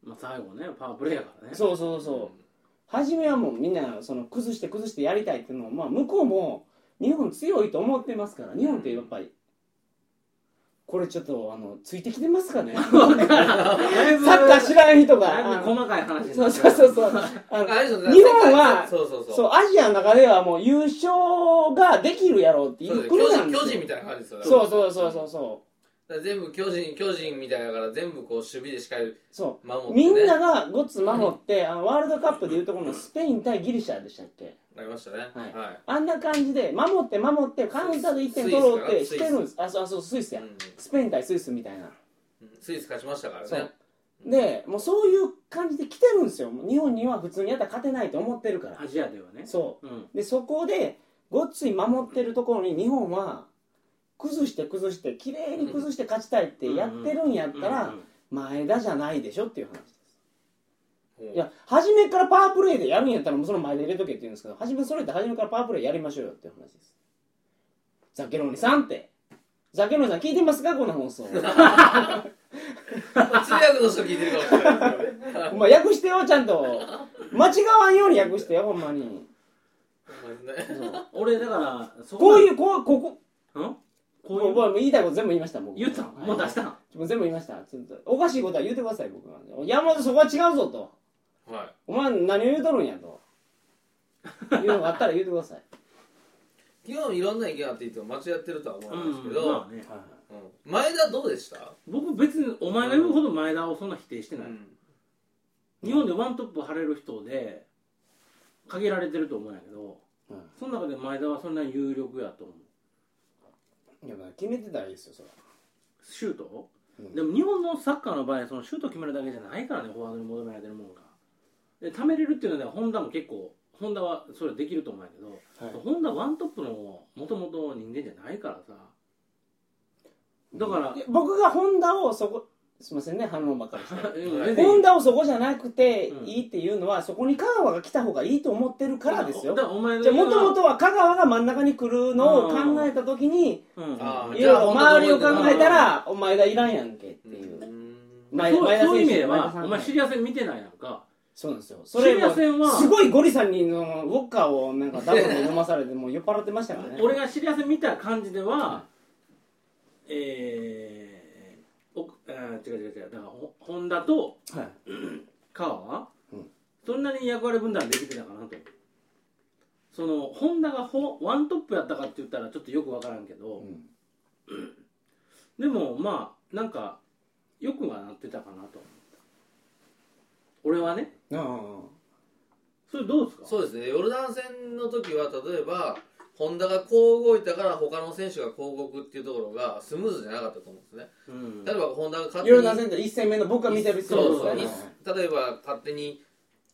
まあ最後ねパワープレーやからね。そうそうそう。初めはもうみんなその崩して崩してやりたいっていうのを、まあ、向こうも日本強いと思ってますから日本ってやっぱりこれちょっとあのついてきてますかね？サッカー知らん人が。細かい話にそうそうそうそう。日本はそうそうそうそう。アジアの中ではもう優勝ができるやろうっていそう国巨なんですよ。人巨人みたいな感じですよそうそうそうそうそだから全部巨人巨人みたいだから全部こう守備でしっかりうそう。守って、ね、みんながごっつ守って、あのワールドカップでいうところのスペイン対ギリシャでしたっけ？なりましたね。はい。はあんな感じで守って守ってカウンターで1点取ろうってしてるんですあそうそうスイスや、うん。スペイン対スイスみたいな。スイス勝ちましたからそう。ねでもうそういう感じで来てるんですよ。日本には普通にやったら勝てないと思ってるから。アジアではね。そう。ん。うでそこでごっつい守ってるところに日本は崩して崩して綺麗に崩して勝ちたいってやってるんやったらうん前田じゃないでしょっていう話です。いや初めからパワープレーでやるんやったらもうその前で入れとけって言うんですけど初めそれって初めからパワープレーやりましょうよっていう話です。ザケロニさんって。ザケロニさん聞いてますかこの放送。通訳の人聞いてるかもしれないですけどね。お前訳してよちゃんと。間違わんように訳してよほんまに。俺だからそこうういうこうここうん？こもうういうもう言いたいこと全部言いました僕。言ったんもう出したんもう全部言いました。ちょっとおかしいことは言うてください僕は。山本そこは違うぞと。はお前何を言うとるんやと。いうのがあったら言うてください、い基本いろんな意見あって言っても間違ってるとは思ううんですけど、んまあね。うん。前田どうでした、僕別にお前が言うほど前田をそんな否定してない、うん。日本でワントップ張れる人で限られてると思うんやけどうん。その中で前田はそんな有力やと思ういやまあ決めてたらいいですよそれは。シュート、うん。でも日本のサッカーの場合そのシュート決めるだけじゃないからねフォワードに求められてるもんが。で貯めれるっていうのではホンダも結構ホンダはそれできると思うんやけど、はい。ホンダワントップのもともと人間じゃないからさ。だから僕がホンダをそこすみませんね反論ばっかりして。うん。全然い。いホンダをそこじゃなくてうん。いいっていうのは、そこに香川が来た方がいいと思ってるからですよ。じゃあもともとは香川が真ん中に来るのを考えた時に周りを考えたらお前田いらんやんけっていう、前前田そういう意味選手ではお前シリア戦見てないやんか。そうなんですよ。それシリア戦はすごいゴリさんにのウォッカーをなんかダブルで飲まされてもう酔っ払ってましたからね。俺がシリア戦見た感じではえー、おあー違う違う違う。だからほホンダとはい。川、うん。そんなに役割分担できてたかなと。そのホンダがほワントップやったかって言ったらちょっとよく分からんけど、うん。でもまあなんかよくはなってたかなと。俺はね。ああそれどうですか？そうですね。ヨルダン戦の時は例えばホンダがこう動いたから他の選手がこう動くっていうところがスムーズじゃなかったと思うんですね。うん。例えばホンダが勝手にダン戦って1戦目の僕が見てる人そうそうね例えば勝手に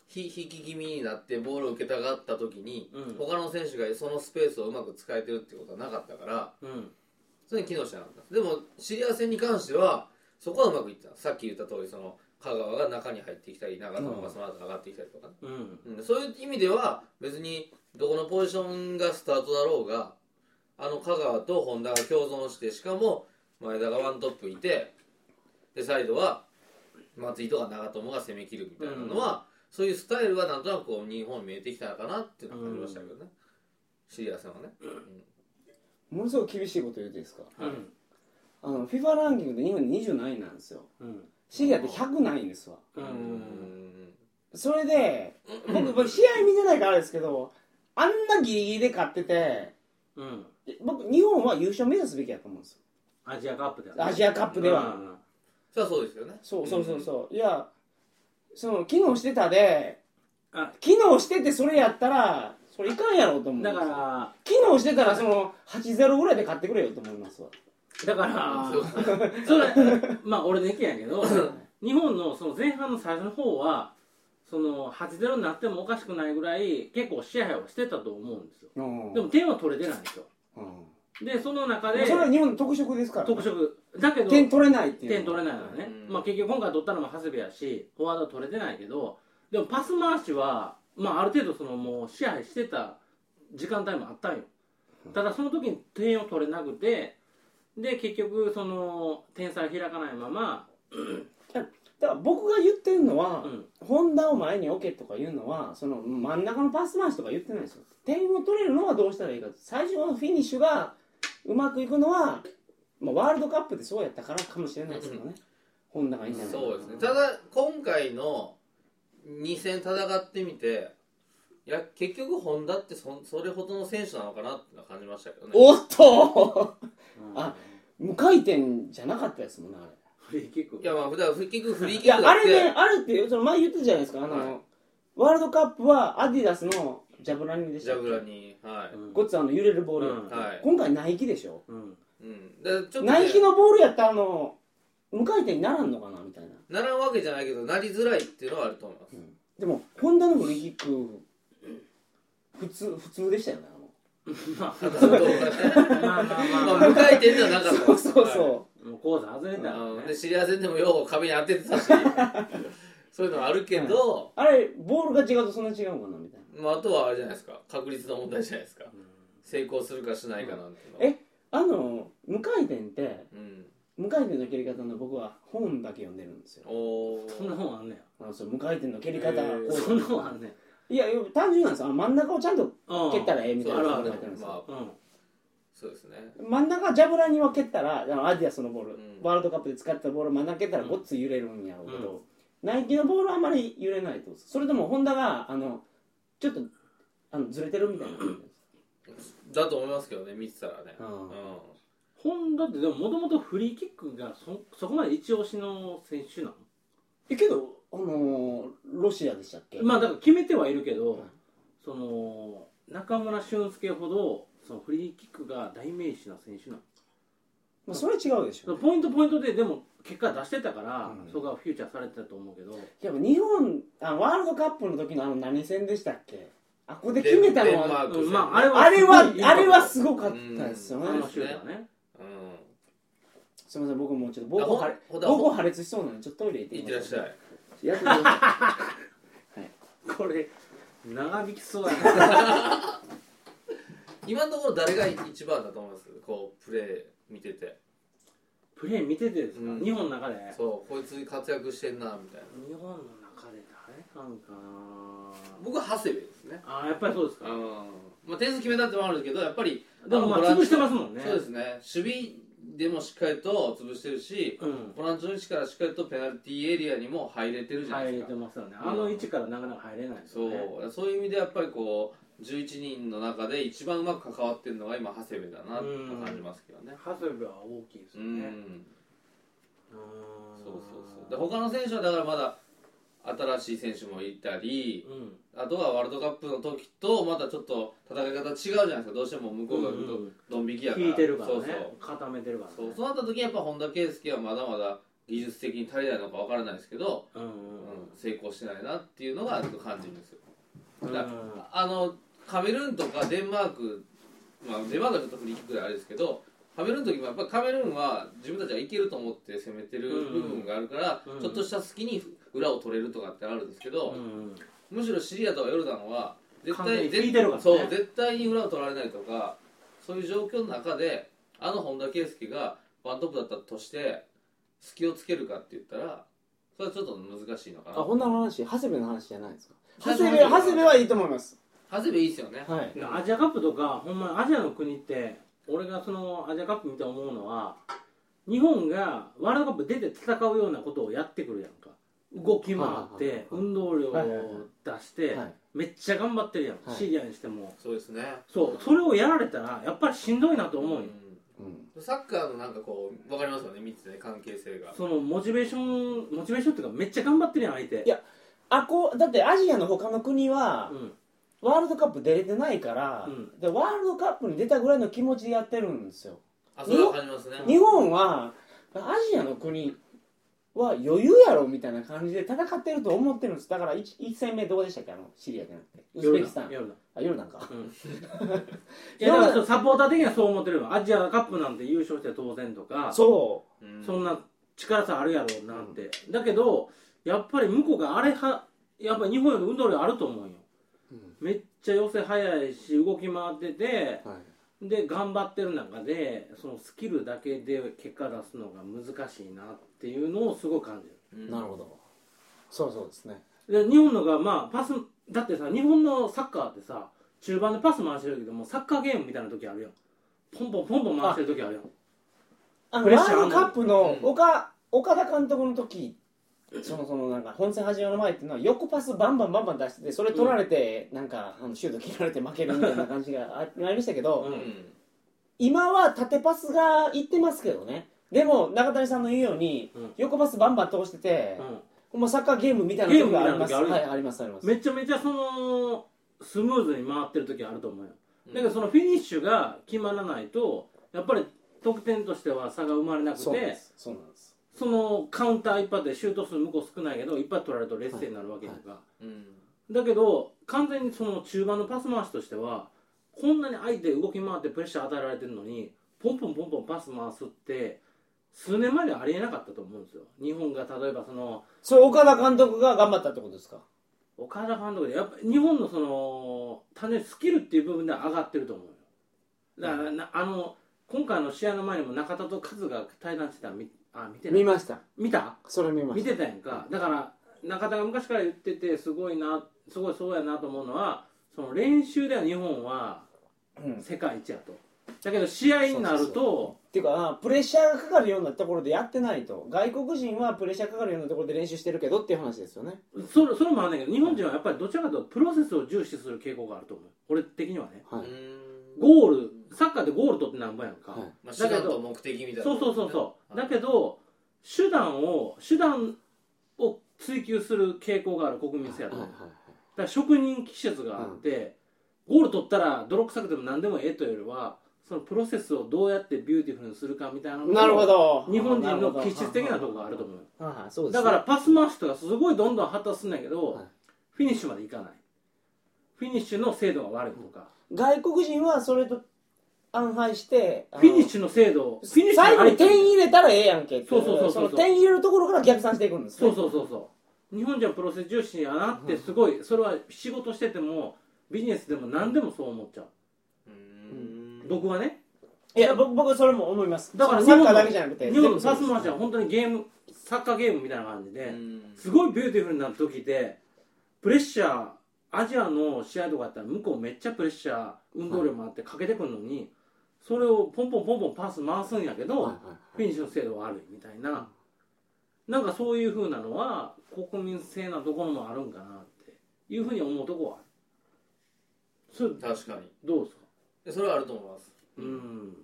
ひ引き気味になってボールを受けたがった時に、うん。他の選手がそのスペースをうまく使えてるってことはなかったからうん。それに機能してなかったでもシリア戦に関してはそこはうまくいってた。さっき言った通りその香川が中に入ってきたり長友がその後上がってきたりとかね、うん。うん、そういう意味では別にどこのポジションがスタートだろうがあの香川と本田が共存してしかも前田がワントップいてでサイドは松井とか長友が攻め切るみたいなのは、そういうスタイルがなんとなくこう日本に見えてきたのかなっていうのは感じましたけどね、シリア戦はね、ものすごく厳しいこと言うていいですか。うんあの FIFA ランキングで日本20何位なんですよ。うん。シリアって100ないんですわ。ううんん。それで僕 僕試合見てないからあれですけどあんなギリギリで勝っててうん。僕日本は優勝目指すべきやと思うんですよ。アジアカップでアジアカップでは。うん。それはそうですよね。そうそうそうそう。いやその機能してたであ。機能しててそれやったらそれいかんやろうと思うんですだよから機能してたらその8-0ぐらいで勝ってくれよと思いますわ。だからそう それまあ俺の意見やけど 日本のその前半の最初の方はその8-0になってもおかしくないぐらい結構支配をしてたと思うんですよ。うんでも点は取れてないんですよ。うんでその中でそれは日本の特色ですから特色。だけど点取れないっていう点取れないのはね、うん。まあ、結局今回取ったのも長谷部やしフォワードは取れてないけどでもパス回しは、まあ、ある程度そのもう支配してた時間帯もあったんよ。ただその時に点を取れなくてで結局その点差が開かないまま、だから僕が言ってるのは、うん。ホンダを前に置けとか言うのはその真ん中のパス回しとか言ってないですよ。点を取れるのはどうしたらいいか。最初のフィニッシュがうまくいくのは、まあ、ワールドカップでそうやったからかもしれないですけどね、ホンダがいいんじゃないかなそうですね。ただ今回の2戦戦ってみていや結局ホンダってそそれほどの選手なのかなって感じましたけどね。おっと！うん。あ無回転じゃなかったですもんねあれフリーキックいやまあ普段結局フリーいやキックだって。あれねあれってその前言ってたじゃないですかあの、はいワールドカップはアディダスのジャブラニでしたっけ？ジャブラにはい、うんごっつあの揺れるボール、うん。はい。今回ナイキでしょ。うん。うん、ょっと、ね、ナイキのボールやったらあの無回転にならんのかなみたいな。ならんわけじゃないけどなりづらいっていうのはあると思います、でもホンダのフリーキック普通普通でしたよね まああの動画ね。まあまあままあ、あ無回転ではなかったそうそうそもう外れた。らねうん。でシリア戦でもよう壁に当ててたし。そういうのはあるけど、うあれボールが違うとそんな違うのかなみたいな。まあ、あとはあれじゃないですか。確率の問題じゃないですか。うん。成功するかしないかなんていうのは。えあの無回転ってうん。無回転の蹴り方の僕は本だけ読んでるんですよ。おー。そんな本あんねあのその無回転の蹴り方そんな本あんねいやいや単純なんですよ。あの真ん中をちゃんとうん蹴ったらええみたいなそうこと書いてあるんですよ、まあうんそうですね。真ん中ジャブラには蹴ったらあのアディアスのボール、うん。ワールドカップで使ったボール真ん中蹴ったらごっつ揺れるんやろうけど、ナイキのボールはあんまり揺れないと。それでもホンダがあのちょっとあのずれてるみたいな感じです。だと思いますけどね見てたらね。うん。うん。ホンダってでももともとフリーキックがそそこまで一押しの選手なの？えけどあのーロシアでしたっけ？まあだから決めてはいるけど、はいその中村俊輔ほどそのフリーキックが代名詞な選手なの。まあ、それは違うでしょポイントポイントででも結果出してたから、うん。そこがフューチャーされてたと思うけど。やっぱ日本あワールドカップの時のあの何戦でしたっけ？あここで決めたのは。まああれはあれはあれはすごかったですよね。あのシュートはね。うん。すみません僕もうちょっと膀胱膀胱破裂しそうなのでちょっとトイレ行っていってらっしゃい。やってくださ これ長引きそうやね 今のところ誰が一番だと思います？こうプレー見てて。プレー見ててですか、うん。日本の中で？そうこいつ活躍してんなみたいな。日本の中で誰なんかな？僕は長谷部ですね。ああやっぱりそうですか、うん。まあ点数決めたってのもあるけどやっぱりでもまあボランチ潰してますもんね。そうですね。守備でもしっかりと潰してるしうん。ボランチの位置からしっかりとペナルティーエリアにも入れてるじゃない入れですか。てますよね。あの位置からなかなか入れないですそよね。う。そういう意味でやっぱりこう11人の中で一番うまく関わってるのが今長谷部だなと感じますけどね。長谷部は大きいですうんよね。うん。そうそうそう。で他の選手はだからまだ新しい選手もいたりうん。あとはワールドカップの時とまたちょっと戦い方違うじゃないですか。どうしても向こうがうんうんドン引きやから。引いてるからね。そうそう。固めてるからね。そう。そうなった時にやっぱ本田圭佑はまだまだ技術的に足りないのかわからないですけど、うんうんうん、成功してないなっていうのがちょっと感じるんですよ。うん。だあのカメルーンとかデンマーク、まあ、デンマークはちょっとフリーキックであれですけどカメルーンの時もやっぱりカメルーンは自分たちはいけると思って攻めてる部分があるから、うん。うんちょっとした隙に裏を取れるとかってあるんですけど、うん。むしろシリアとかヨルダンは絶対ね。そう絶対に裏を取られないとかそういう状況の中であの本田圭佑がワントップだったとして隙をつけるかって言ったらそれはちょっと難しいのかな。あこんな話長谷部の話じゃないですか。長谷部長谷部はいいと思います長谷部いいですよね、はい。アジアカップとかほんまにアジアの国って俺がそのアジアカップ見て思うのは日本がワールドカップ出て戦うようなことをやってくるやんか。動き回って運動量を出してはいめっちゃ頑張ってるやん、はい。シリアにしても。そうですね。そう。それをやられたらやっぱりしんどいなと思うよ、うん。サッカーのなんかこう分かりますよね。見ててね関係性が。そのモチベーションモチベーションっていうかめっちゃ頑張ってるやん相手。いやあこうだってアジアの他の国はうんワールドカップ出れてないから、うん。でワールドカップに出たぐらいの気持ちでやってるんですよ。あそれは感じますね。日本はアジアの国は余裕やろみたいな感じで戦ってると思ってるんです。だから 1, 一戦目どこでしたっけ？あのシリアじゃなくて。ウズベキスタン。ヨルダンあヨルダンか。うん。いやだからサポーター的にはそう思ってるよ。アジアカップなんて優勝して当然とか。そう。ん。そんな力差あるやろうなんて、だけどやっぱり向こうがあれはやっぱり日本より運動量あると思うよ。う、めっちゃ寄せ早いし動き回っててはい、で頑張ってる中でそのスキルだけで結果出すのが難しいなっていうのをすごい感じる。うん。なるほど。そうそうですね。で日本のがまあパスだってさ日本のサッカーってさ中盤でパス回してるけどもサッカーゲームみたいな時あるやん。ポンポンポンポン回してる時あるやん。あのプレッシャーあんのワールドカップのうん。岡,、岡田監督の時そのそのなんか本戦始まる前っていうのは横パスバンバンバンバン出しててそれ取られて、なんかあのシュート切られて負けるみたいな感じがあありましたけど、うん。うん今は縦パスがいってますけどね。でも中谷さんの言うように、うん。横パスバンバン通してて、うもうサッカーゲームみたいな時があります。ゲームみたいな時あるはいありますあります。んめちゃめちゃそのスムーズに回ってる時あると思うよ。うん。だけどそのフィニッシュが決まらないとやっぱり得点としては差が生まれなくそうなんでてす。そうなんですそのカウンター一発でシュート数向こう少ないけど一発取られると劣勢になるわけやんか、うん。だけど完全にその中盤のパス回しとしてはこんなに相手動き回ってプレッシャー与えられてるのにポンポンポンポンパス回すって数年前にはありえなかったと思うんですよ。日本が例えばそのそれ岡田監督が頑張ったってことですか？岡田監督でやっぱ日本のその単純にスキルっていう部分では上がってると思うよ。だからなあの今回の試合の前にも中田とカズが対談してたの見あ見てない。見ました。見た？それ見ました。見てたやんか。だから中田が昔から言っててすごいなすごいそうやなと思うのはその練習では日本は。うん。世界一やと。だけど試合になるそうそうとっていうかプレッシャーがかかるようなところでやってないと。外国人はプレッシャーかかるようなところで練習してるけどっていう話ですよね。それそれもあるんだけど日本人はやっぱりどちらかというとプロセスを重視する傾向があると思う。俺的にはね。はい、うん。ゴールサッカーでゴール取ってなんぼやんか、はい。まあ、手段と目的みたいなそうそうそうそう。だけどど手段を手段を追求する傾向がある国民性やとはい思う、はい。だから職人気質があって、ゴール取ったら泥臭くても何でもええというよりはそのプロセスをどうやってビューティフルにするかみたいななるほど。日本人の気質的なところがあると思う。そうですだからパス回しとかすごいどんどん発達するんだけど、はい。フィニッシュまでいかない。フィニッシュの精度が悪いとか、外国人はそれと反対してフィニッシュの精度フィニッシュ最後に点入入れたらええやんけってそうそうそうそうの点入れるところから逆算していくんですね。そうそうそうそう日本人はプロセス重視やなってすごいそれは仕事しててもビジネスでも何でもそう思っちゃう。うん。僕はね。いや僕僕はそれも思います。だからサッカーだけじゃなくて。日本のパス回しは本当にゲームサッカーゲームみたいな感じで、うん。すごいビューティフルな時でプレッシャーアジアの試合とかやったら向こうめっちゃプレッシャー運動量もあってかけてくるのに、それをポンポンポンポンパス回すんやけど、はいはいフィニッシュの精度が悪いみたいな。なんかそういうふうなのは国民性なところもあるんかなっていうふうに思うとこはある。それ確かに。どうですか？でそれはあると思います。うん。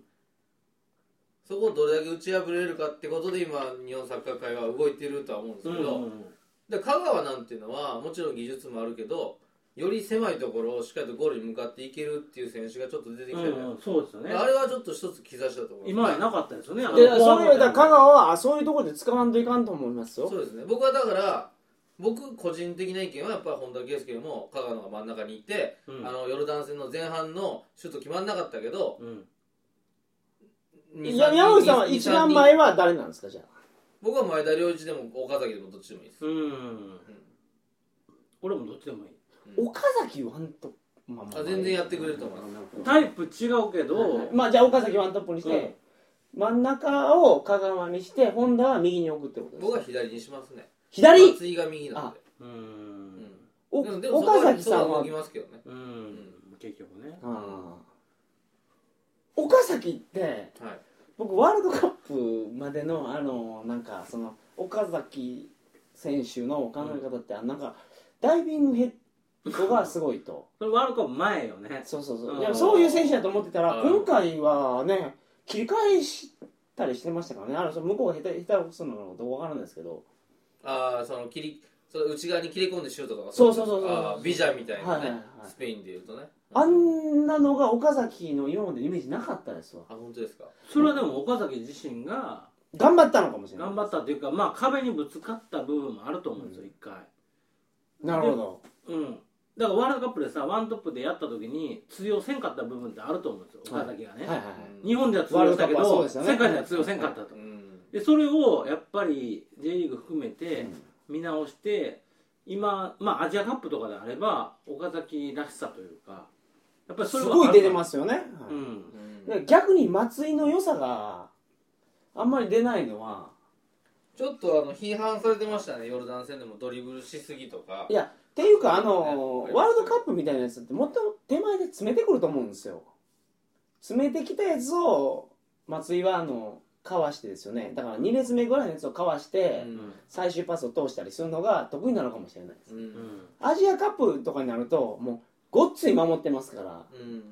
そこをどれだけ打ち破れるかってことで今日本サッカー界は動いてるとは思うんですけど、うん。で香川なんていうのはもちろん技術もあるけどより狭いところをしっかりとゴールに向かっていけるっていう選手がちょっと出てきてる、うんうんそうですよね。あれはちょっと一つ兆しだと思う今までなかったですよねあのでそだから香川はそういうところで使わんといかんと思いますよ。そうですね。僕はだから僕個人的な意見はやっぱり本田圭佑も香川のが真ん中にいて、うん。あのヨルダン戦の前半のシュート決まんなかったけどうん。2いや山口さんは一番前は誰なんですかじゃあ。僕は前田良一でも岡崎でもどっちでもいいです、うん。俺もどっちでもいい岡崎ワントまあまああ全然やってくれると思いますタイプ違うけど、はいまあじゃあ岡崎ワントップにして、真ん中を香川にして本田は右に置くってことです僕は左にしますね。左？松井が右なんで。うーん。おでもでも岡崎さんは？そこは動きますけどね。うん。結局ね。ああ。岡崎ってはい。僕ワールドカップまでのあのなんかその岡崎選手の考え方って、なんかダイビングヘッドがすごいと。それワールドカップ前よね。そうそうそう。うん。いやそういう選手だと思ってたらうん。今回はね切り替えしたりしてましたからね。あのその向こうが下手下手くそなのかどうかわからないですけど。ああその切りその内側に切れ込んでシュートとか。そうそうそうそうビジャーみたいなね、はいはいはい。スペインでいうとね。あんなのが岡崎の今までイメージなかったですわ。あ本当ですか？それはでも岡崎自身が頑張ったのかもしれない。頑張ったっていうかまあ壁にぶつかった部分もあると思うんですよ一回。なるほど。うんだからワールドカップでさワントップでやった時に通用せんかった部分ってあると思うんですよ岡崎がね、はいはいはい。日本では通用したけど、ですよね。世界では通用せんかったと、うん。でそれをやっぱり J リーグ含めてうん。見直して今まあアジアカップとかであれば岡崎らしさというかやっぱりそれはすごい出てますすよね、はい。うん。逆に松井の良さがあんまり出ないのはちょっとあの批判されてましたね。ヨルダン戦でもドリブルしすぎとか。いやっていうかあのね。ワールドカップみたいなやつってもっと手前で詰めてくると思うんですよ。詰めてきたやつを松井はあのかわしてですよね。だから2列目ぐらいのやつをかわして、うん。最終パスを通したりするのが得意なのかもしれないです。うん。うんアジアカップとかになるともうごっつい守ってますからうん。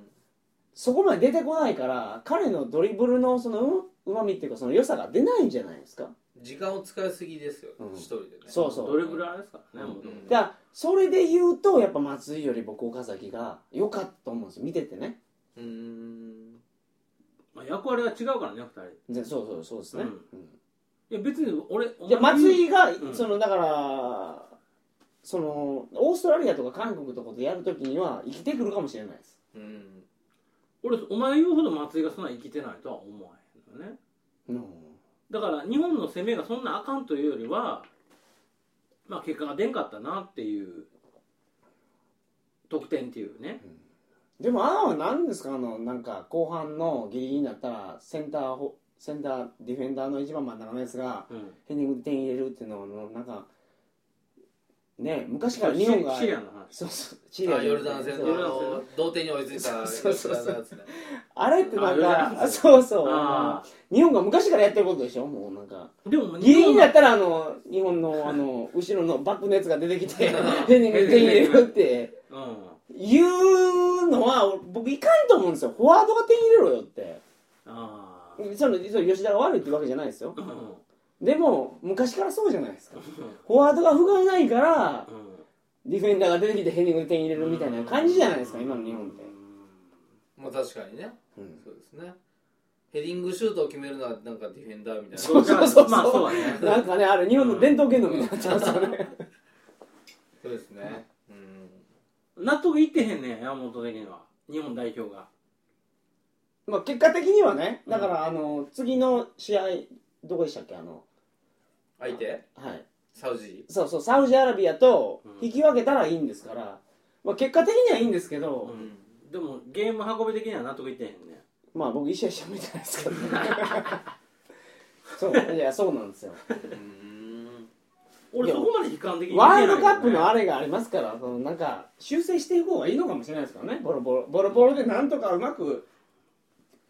そこまで出てこないから彼のドリブルのそのうまみっていうかその良さが出ないんじゃないですか時間を使いすぎですようん。一人でね。そうそう。ドリブラーですからね、うん。もともとだからそれで言うとやっぱ松井より僕岡崎が良かったと思うんですよ。見ててね。うん。まあ、役割が違うからね二人。でそうそうそうですね、うん。うん。いや別に俺じゃあ松井が、ん。そのだからそのオーストラリアとか韓国とかでやるときには生きてくるかもしれないです。うん。俺お前言うほど松井がそんな生きてないとは思わへんのよね。うんだから日本の攻めがそんなあかんというよりはまあ結果が出んかったなっていう得点っていうね。でもあのは何ですか？あのなんか後半のギリギリになったらセンターほセンターディフェンダーの一番真ん中のやつがうん。ヘディングで点入れるっていうのはなんかね昔から日本がシリアの話。そうそうチリアあヨルダン戦の。同点に追いついたそうそうそうあれってなんか戦そうそうあ日本が昔からやってることでしょもうなんかあでもギリギリになったらあの日本のあの後ろのバックのやつが出てきてヘディングで点入れるってうん言うのは僕いかんと思うんですよフォワードが点入れろよってああそのそう吉田が悪いってわけじゃないですよでも昔からそうじゃないですか。フォワードが不甲斐ないからディフェンダーが出てきてヘディングで点入れるみたいな感じじゃないですか今の日本って、まあ確かにね。うん。そうですね。ヘディングシュートを決めるのはなんかディフェンダーみたいな。そうそうそうまあそうなんかねあれ日本の伝統芸能みたいになってますよね。そうですね。うん。納得いってへんねん山本的には。日本代表が。まあ結果的にはねだからあの次の試合どこでしたっけ？あの相手？はい。サウジ？そうそうサウジアラビアとうん。引き分けたらいいんですから、まあ、結果的にはいいんですけど、うん。でもゲーム運び的には納得いってへんねまあ僕一試合しか見てないですけど、ね、そう。いやそうなんですよ。うん。俺そこまで悲観的に見てワないよね。ールドカップのあれがありますからそのなんか修正していく方がいいのかもしれないですからね。ボロボロボロボロでなんとかうまく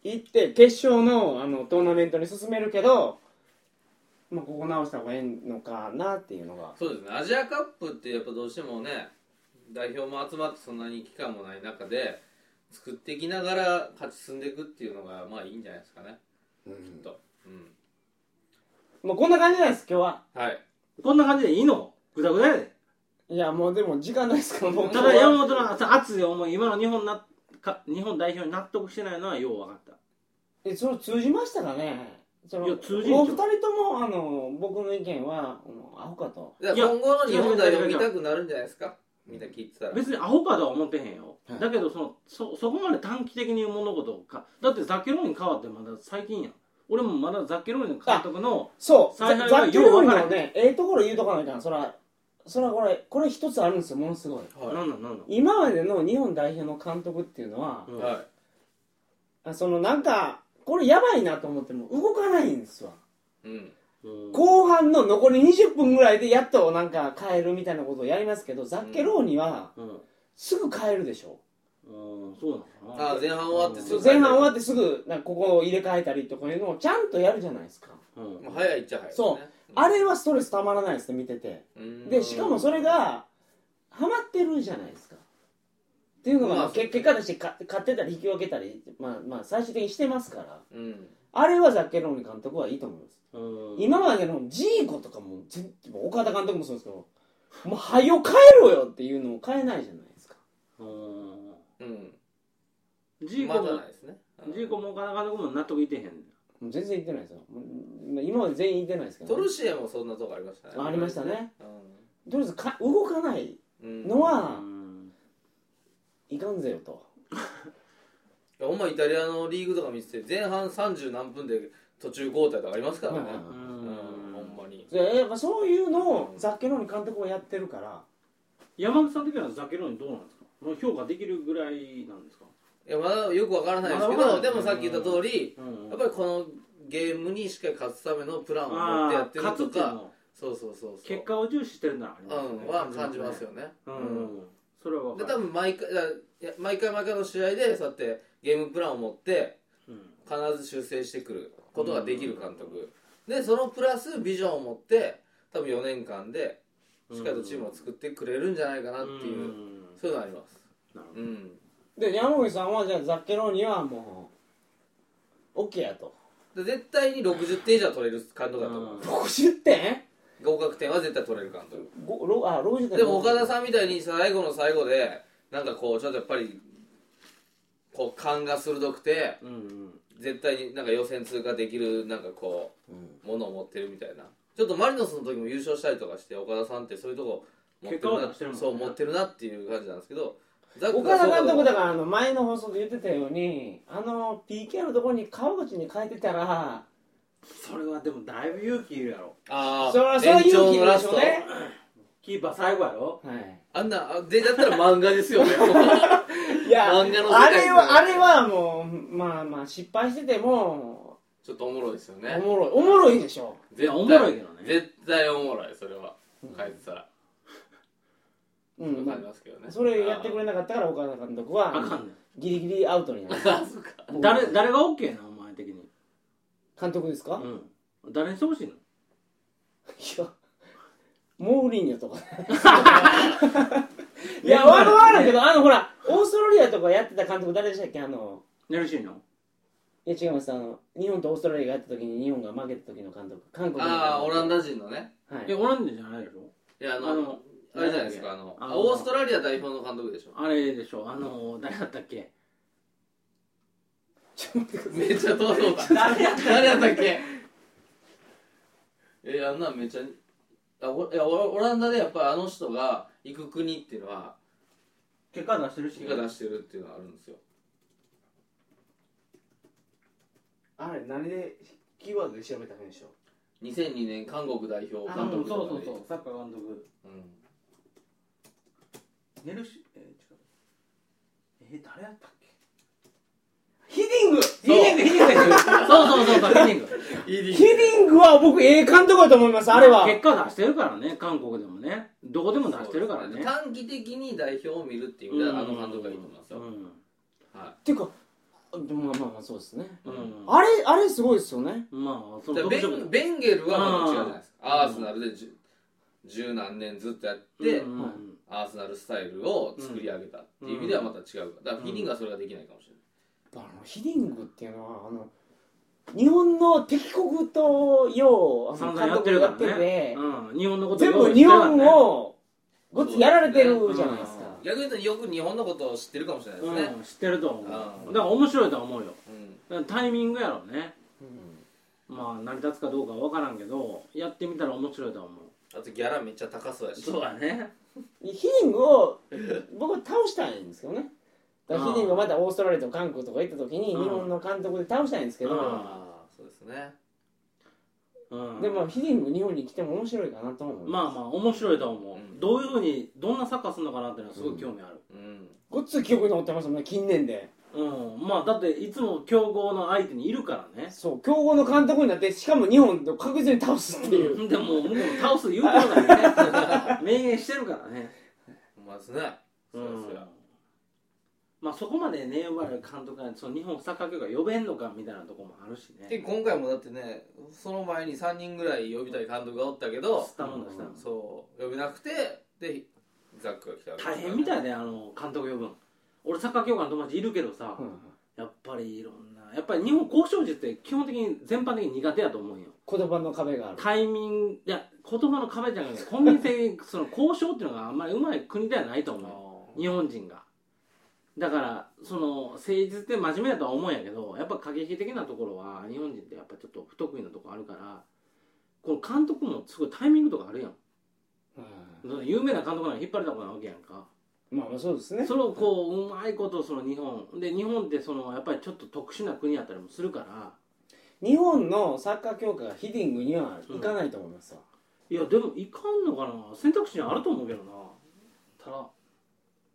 いって決勝のあのトーナメントに進めるけど、まあ、ここ直した方がいいのかなっていうのが。そうですね。アジアカップってやっぱどうしてもね代表も集まってそんなに期間もない中で作っていきながら勝ち進んでいくっていうのがまあいいんじゃないですかね。きっと。うん。もうこんな感じなんです今日は。はい。こんな感じでいいの？ぐだぐだやで。いやもうでも時間ないですからもうただ山本の熱い思い今の日本なか日本代表に納得してないのはよう分かった。えそれ通じましたかね？そのいや通じお二人ともあの僕の意見はもうアホかと。だかいやら今後の日本代表見たくなるんじゃないですか？みん。な聞いてたら。別にアホかとは思ってへんよ、はいだけどそのそそこまで短期的に物事をか。だってザッケローニに変わってまだ最近やん。俺もまだザッケローニの監督のそう。ザザッケロ分からへん。のねええところ言うとかないかん。そらそらこれこれ一つあるんですよものすごい。はなんなんなんなん？今までの日本代表の監督っていうのはい。あそのなんかこれやばいなと思っても動かないんですわ。うん。うん後半の残り20分ぐらいでやっとなんか変えるみたいなことをやりますけどザッケローニはうん。すぐ変えるでしょ。うんそうなのかな。ああ前半終わってすぐ前半終わってすぐなんかここを入れ替えたりとかいうのをちゃんとやるじゃないですか。うん。まあ早いっちゃ早いね。そう。あれはストレスたまらないですね見てて。うん。でしかもそれがハマってるじゃないですかっていうのが、まあ結果として勝勝ってたり引き分けたり、まあ、まあ最終的にしてますから。うん。あれはザッケローニ監督はいいと思います。うん。今までのジーコとかも岡田監督もそうですけどもうはよ帰ろよっていうのを変えないじゃないですか。うん。うん。ジーコもまだないですね。ジーコも岡田監督も納得いってへん。全然言ってないですよ。今まで全員言ってないですけど、トルシエもそんなとこありましたね。ありましたね。うとりあえずか動かないんのはうんいかんぜよと。いやほんまイタリアのリーグとか見てて前半30何分で途中交代とかありますからね。はいはいうんうんほんまに。でやっぱそういうのをザッケローニ監督はやってるから。山口さん的にはザッケローニどうなんですか？もう評価できるぐらいなんですか？いやまだよくわからないですけどまでもさっき言った通りうんやっぱりこのゲームにしっかり勝つためのプランを持ってやってる勝つとかっていうの。そうそうそうそう。結果を重視してるならありますね。うんは感じますよね。うん、うんそれは分でかる。多分毎回毎回毎回の試合でそうやってゲームプランを持ってうん。必ず修正してくることができる監督。でそのプラスビジョンを持って多分4年間でしっかりとチームを作ってくれるんじゃないかなっていう、ん。そういうのあります。なるほど。うん。で山口さんはじゃあザッケローニはもう OK やと。で絶対に60点以上は取れる監督だと思う、うん。60点？合格点は絶対取れる監督ごろあ60点でも岡田さんみたいに最後の最後でなんかこうちょっとやっぱりこう勘が鋭くてうんうん。絶対になんか予選通過できるなんかこうものを持ってるみたいな。ちょっとマリノスの時も優勝したりとかして岡田さんってそういうとこ持ってるなてるねそう持ってるなっていう感じなんですけど岡田監督だかからあの前の放送で言ってたようにあの PK のところに川口に変えてたらそれはでもだいぶ勇気いるやろ。ああそれはそれは勇気いるでしょうね。キーパー最後やろ。はい。あんなあでだったら漫画ですよね。いや漫画の世あ界れはあれはもうまあまあ失敗しててもちょっとおもろいですよおねもろい。おもろいでしょ。いやおもろいけどね。絶対おもろいそれは。書いてたら。うん、まわかりますけどね。あ、それやってくれなかったから岡田監督は。あかんねギリギリアウトになる。誰誰が OK な監督ですか、うん。誰にしてほしいの？いやモーリーニョとか。いやわかるけどあのほらオーストラリアとかやってた監督誰でしたっけ？あのやるしいのいや違います。あの日本とオーストラリアがやった時に日本が負けた時の監督。韓国の。ああオランダ人のね。はい。いやオランダじゃないでしょ？いやあのあのあれじゃないですかあのあのオーストラリア代表の監督でしょ。あれでしょ。あの誰だったっけちょっと待ってください めっちゃ遠そうだ。誰や誰やったっけ？えあんなんめっちゃあおいやオオランダでやっぱりあの人が行く国っていうのは結果出してるし結果出してるっていうのがあるんですよ。あれ何でキーワードで調べたんでしょ2002年韓国代表あ監うんそうそうそう。サッカー監督。うん。ネルシえー、違う。えー、誰やったっけ？ヒヒディングヒディングそうそうそうそうヒディングヒディングは僕ええ監督だと思いますあれは。結果出してるからね韓国でもね。どこでも出してるからね。短期的に代表を見るっていう意味ではあの監督がいいと思いますよ、うん。はっていうかでもまあまあまあそうですね。うん。あれあれすごいですよね。まあそい、でベの特色ンベンゲルはまた違うじゃないですか。うん。アーセナルで十十何年ずっとやって、アーセナルスタイルを作り上げたっていう意味ではまた違うから。だからフィーリングはそれができないかもしれない、あのヒディングっていうのはあの日本の敵国とよう散々やってるから監督やってねて、うん、日本のこと全部日本をごっつやられてるじゃないですか、逆に言うとよく日本のことを知ってるかもしれないですね、うん、知ってると思う。うん。だから面白いとは思うよ。うん。タイミングやろうね。まあ成り立つかどうかわからんけどやってみたら面白いとは思う。あとギャラめっちゃ高そうやし。そうだね。ヒディングを僕は倒したいんですけどねだからヒデがまたオーストラリアと韓国とか行った時にうん。日本の監督で倒したいんですけど、うん。ああそうですね。うん。でもヒディング日本に来ても面白いかなと思うまあまあ面白いと思う、うん。どういうふうにどんなサッカーするのかなっていうのはすごい興味ある。うん。ごっつ記憶に残ってますもんね近年で。うん、まあだっていつも強豪の相手にいるからね。そう強豪の監督になってしかも日本と確実に倒すっていう、うん。でも向こうも倒す言うてるからね。明言してるからね。まずね。うそうですよ。んまあそこまでね呼ばれる監督がその日本サッカー協会呼べんのかみたいなところもあるしでね今回もだってねその前に3人ぐらい呼びたい監督がおったけどそう呼べなくてでザックが来たわけ大変みたいであの監督呼ぶん。俺サッカー協会の友達いるけどさ、うんやっぱりいろんなやっぱり日本交渉術って基本的に全般的に苦手やと思うんよ。言葉の壁がある。タイミングいや言葉の壁じゃなくてコンビニ性その交渉っていうのがあんまりうまい国ではないと思う日本人がだからその誠実って真面目だとは思うんやけどやっぱ過激的なところは日本人ってやっぱちょっと不得意なとこあるからこの監督もすごいタイミングとかあるやん。うん。有名な監督なんか引っ張りだこなわけやんか。まあまあそうですね。それをこううまいことその日本で日本ってそのやっぱりちょっと特殊な国やったりもするから。日本のサッカー協会がヒディングには行かないと思いますわ、いやでもいかんのかな。選択肢にあると思うけどな。ただ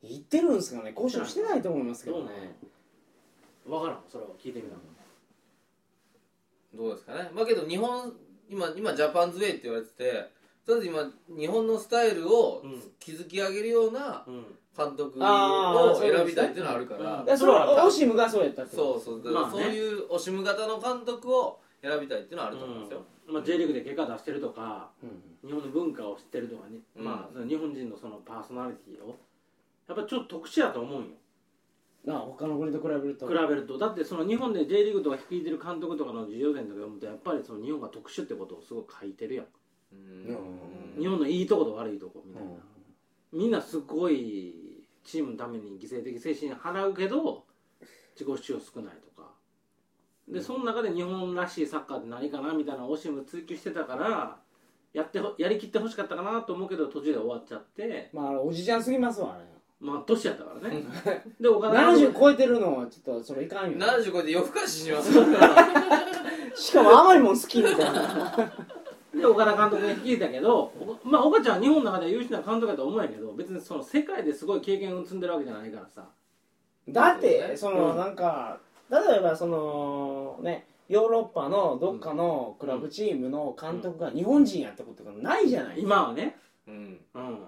行ってるんですかね。交渉してないと思いますけどね。分からん。それは聞いてみたどうですかね。まあけど日本今今ジャパンズウェイって言われててとりあえず今日本のスタイルをうん。築き上げるようなうん。監督を選びたいっていうのはあるから、うん。いやそれはオシムがそうやったってそうそう。だからそういうオシム型の監督を選びたいっていうのはあると思うんですよ、まあ、J リーグで結果出してるとかうん。日本の文化を知ってるとかね、うん。まあ日本人のそのパーソナリティをやっぱちょっと特殊やと思うんよ。なあ他の国と比べると。比べると。だってその日本で J リーグとか率いてる監督とかの事情伝とか読むとやっぱりその日本が特殊ってことをすごく書いてるやん。うん。日本のいいとこと悪いとこみたいな、みんなすごいチームのために犠牲的精神払うけど自己主張少ないとか。でその中で日本らしいサッカーって何かなみたいなオシム追求してたからやってほやりきってほしかったかなと思うけど途中で終わっちゃって。まあおじちゃんすぎますわあれまあ年やったからね。で岡田監70督超えてるのはちょっとそれいかんよ。70超えて夜更かしします。しかも甘いもん好きみたいな。で岡田監督が率いたけどおまあ岡ちゃんは日本の中では優秀な監督だと思うんやけど別にその世界ですごい経験を積んでるわけじゃないからさ。だってそのうん。なんか例えばそのねヨーロッパのどっかのクラブチームの監督が日本人やったことがないじゃない今はね。うん。うん。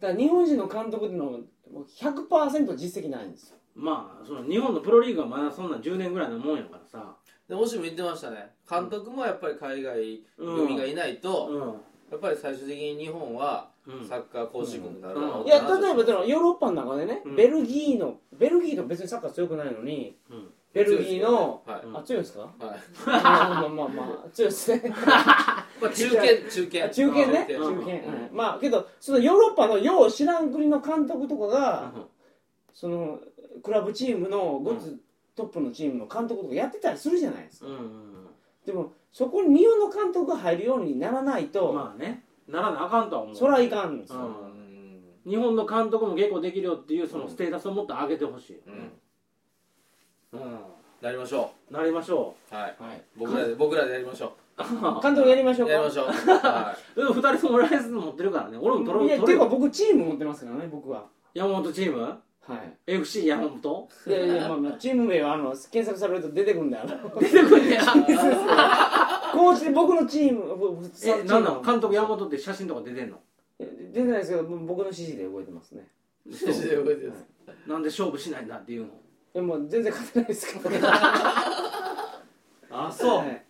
だから日本人の監督っていうのはもう100%実績ないんですよ。まあその日本のプロリーグはまだそんな10年ぐらいのもんやからさ。でオシム言ってましたね。監督もやっぱり海外組がいないと、うん。やっぱり最終的に日本はうん。サッカー講師軍になるだろううん。いや例えばでもヨーロッパの中でね、うん。ベルギーのベルギーと別にサッカー強くないのにうん。ベルギーの、はい、うんあ強いですか？はい。まあまあまあまあ強いですね まあ、中堅中堅。あ中堅ね。中うん。堅、まあけどそのヨーロッパのよう知らん国の監督とかが、そのクラブチームのごつトップのチームの監督とかやってたりするじゃないですか。うんうんでもそこに日本の監督が入るようにならないと、まあね。ならなあかんとは思う。それはいかんんですよ、うん。うん日本の監督も結構できるよっていうそのステータスをもっと上げてほしい、うん。うん。なりましょなりましょう。はい。はい、僕らで僕らでやりましょう監督やりましょうか。うやりましょう。は でも2人ともライセンス持ってるからね。俺も取ろういやっていうか僕チーム持ってますからね僕は。山本チーム？はい。FC 山本？いやいやまあまあチーム名はあの検索されると出てくるんだよ。出てくんねや。コーチで僕のチームえなんなの監督山本って写真とか出てんの？え出てないですけど僕の指示で動いてますね。い覚えてます。なんで勝負しないんだっていうの？でも全然勝てないですからね。あそう。はい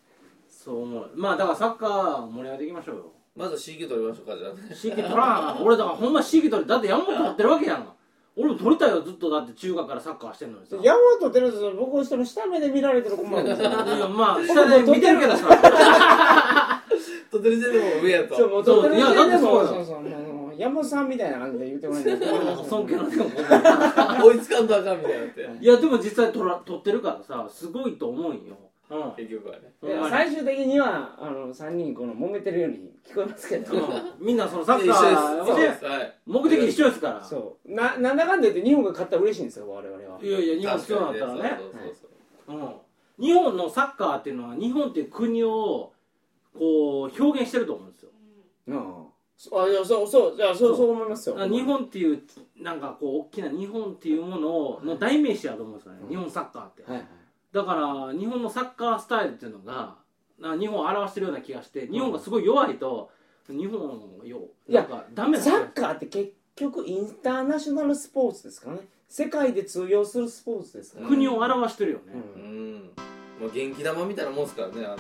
そう思う。まあだからサッカー盛り上げていきましょうよ。まず C 級取りましょうかじゃあ。シーキ取らん俺だからほんまシーキ取りだって山本取ってるわけやんか。俺も撮りたいよずっと。だって中学からサッカーしてんのにさ。い山本照さん僕その下目で見られてる子もあるんですよ。やまあ下で見てるけどさ。とてる時点でも上やとそうもう撮ってるいやだってでもそうよそうそうもう山本さんみたいな感じで言ってもらえない尊敬の手を持って追いつかんとあかんみたいになって。いやでも実際撮ら撮ってるからさすごいと思うんようん。結局はね。いや最終的にはあの3人この揉めてるように聞こえますけど、うん。みんなその サッカーでそうで目的一緒ですから。そう。ななんだかんだ言って日本が勝ったら嬉しいんですよ我々は。いやいや日本強くなったらね。そうそうそうう。ん。日本のサッカーっていうのは日本っていう国をこう表現してると思うんですよ。うん。あいやそうそういやそうそう。思いますよ。あ日本っていうなんかこう大きな日本っていうものの代名詞だと思うんですよね、うん。日本サッカーって、はいはいだから日本のサッカースタイルっていうのがな日本を表してるような気がして日本がすごい弱いと日本よいやなんかダメだサッカーって結局インターナショナルスポーツですかね。世界で通用するスポーツですからね。国を表してるよね、うん。うん。もう元気玉みたいなもんすからねあんな日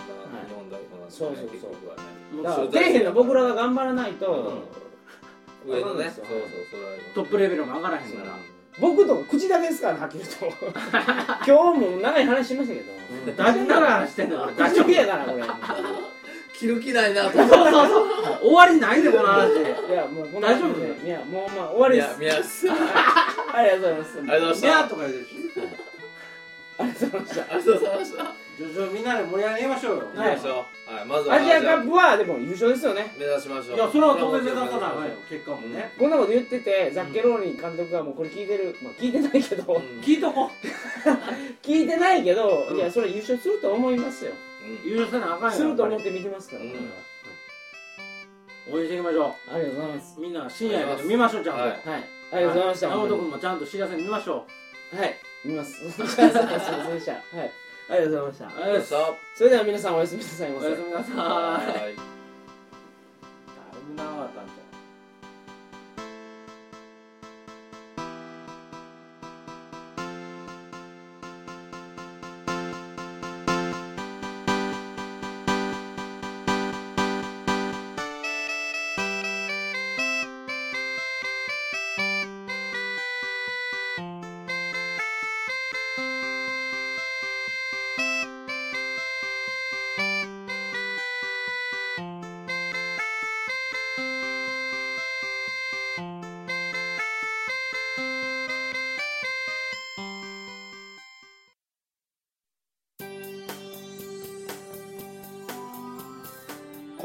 本代表なんて。ねそうそうそう。結局はねもうだからの僕らが頑張らないと、上のねそそううそうそれはトップレベルも上がらへんから僕とか口だけですからはっきり言うと。今日も長い話しましたけど。大丈夫なら話してんだよ俺。大口丈夫だけやから。これ着る気ないなとそうそうそう。終わりないでこの話いやもうこの大丈夫？いやもうまあ終わりいです。や宮津さんありがとうございます。ありがとうございましいやたとか言うでしありがとうございました。ありがとうございました。ょ徐々にみんなで盛り上げましょうよ、行きましょうはいまずはアジアカップはでも優勝ですよね。目指しましょう。いやそれは当然目指さなあかんよ結果もね、こんなこと言っててザッケローニ監督がもうこれ聞いてる、まあ、聞いてないけど、うん。聞いとこ 聞いてないけど、うん。いやそれ優勝すると思いますよ。うん。優勝せなあかんよすると思って見てますから、応援していきましょありがとうございます。うみんな深夜やけど見ましょうちゃんと、はい。はい。ありがとうございました、山本君もちゃんと知らせに見ましょはい。見ます。すいませんでしたはいありがとうございました。うありがとうございました。それでは皆さんおやすみなさいませ。おやすみなさい。は いだいぶ長か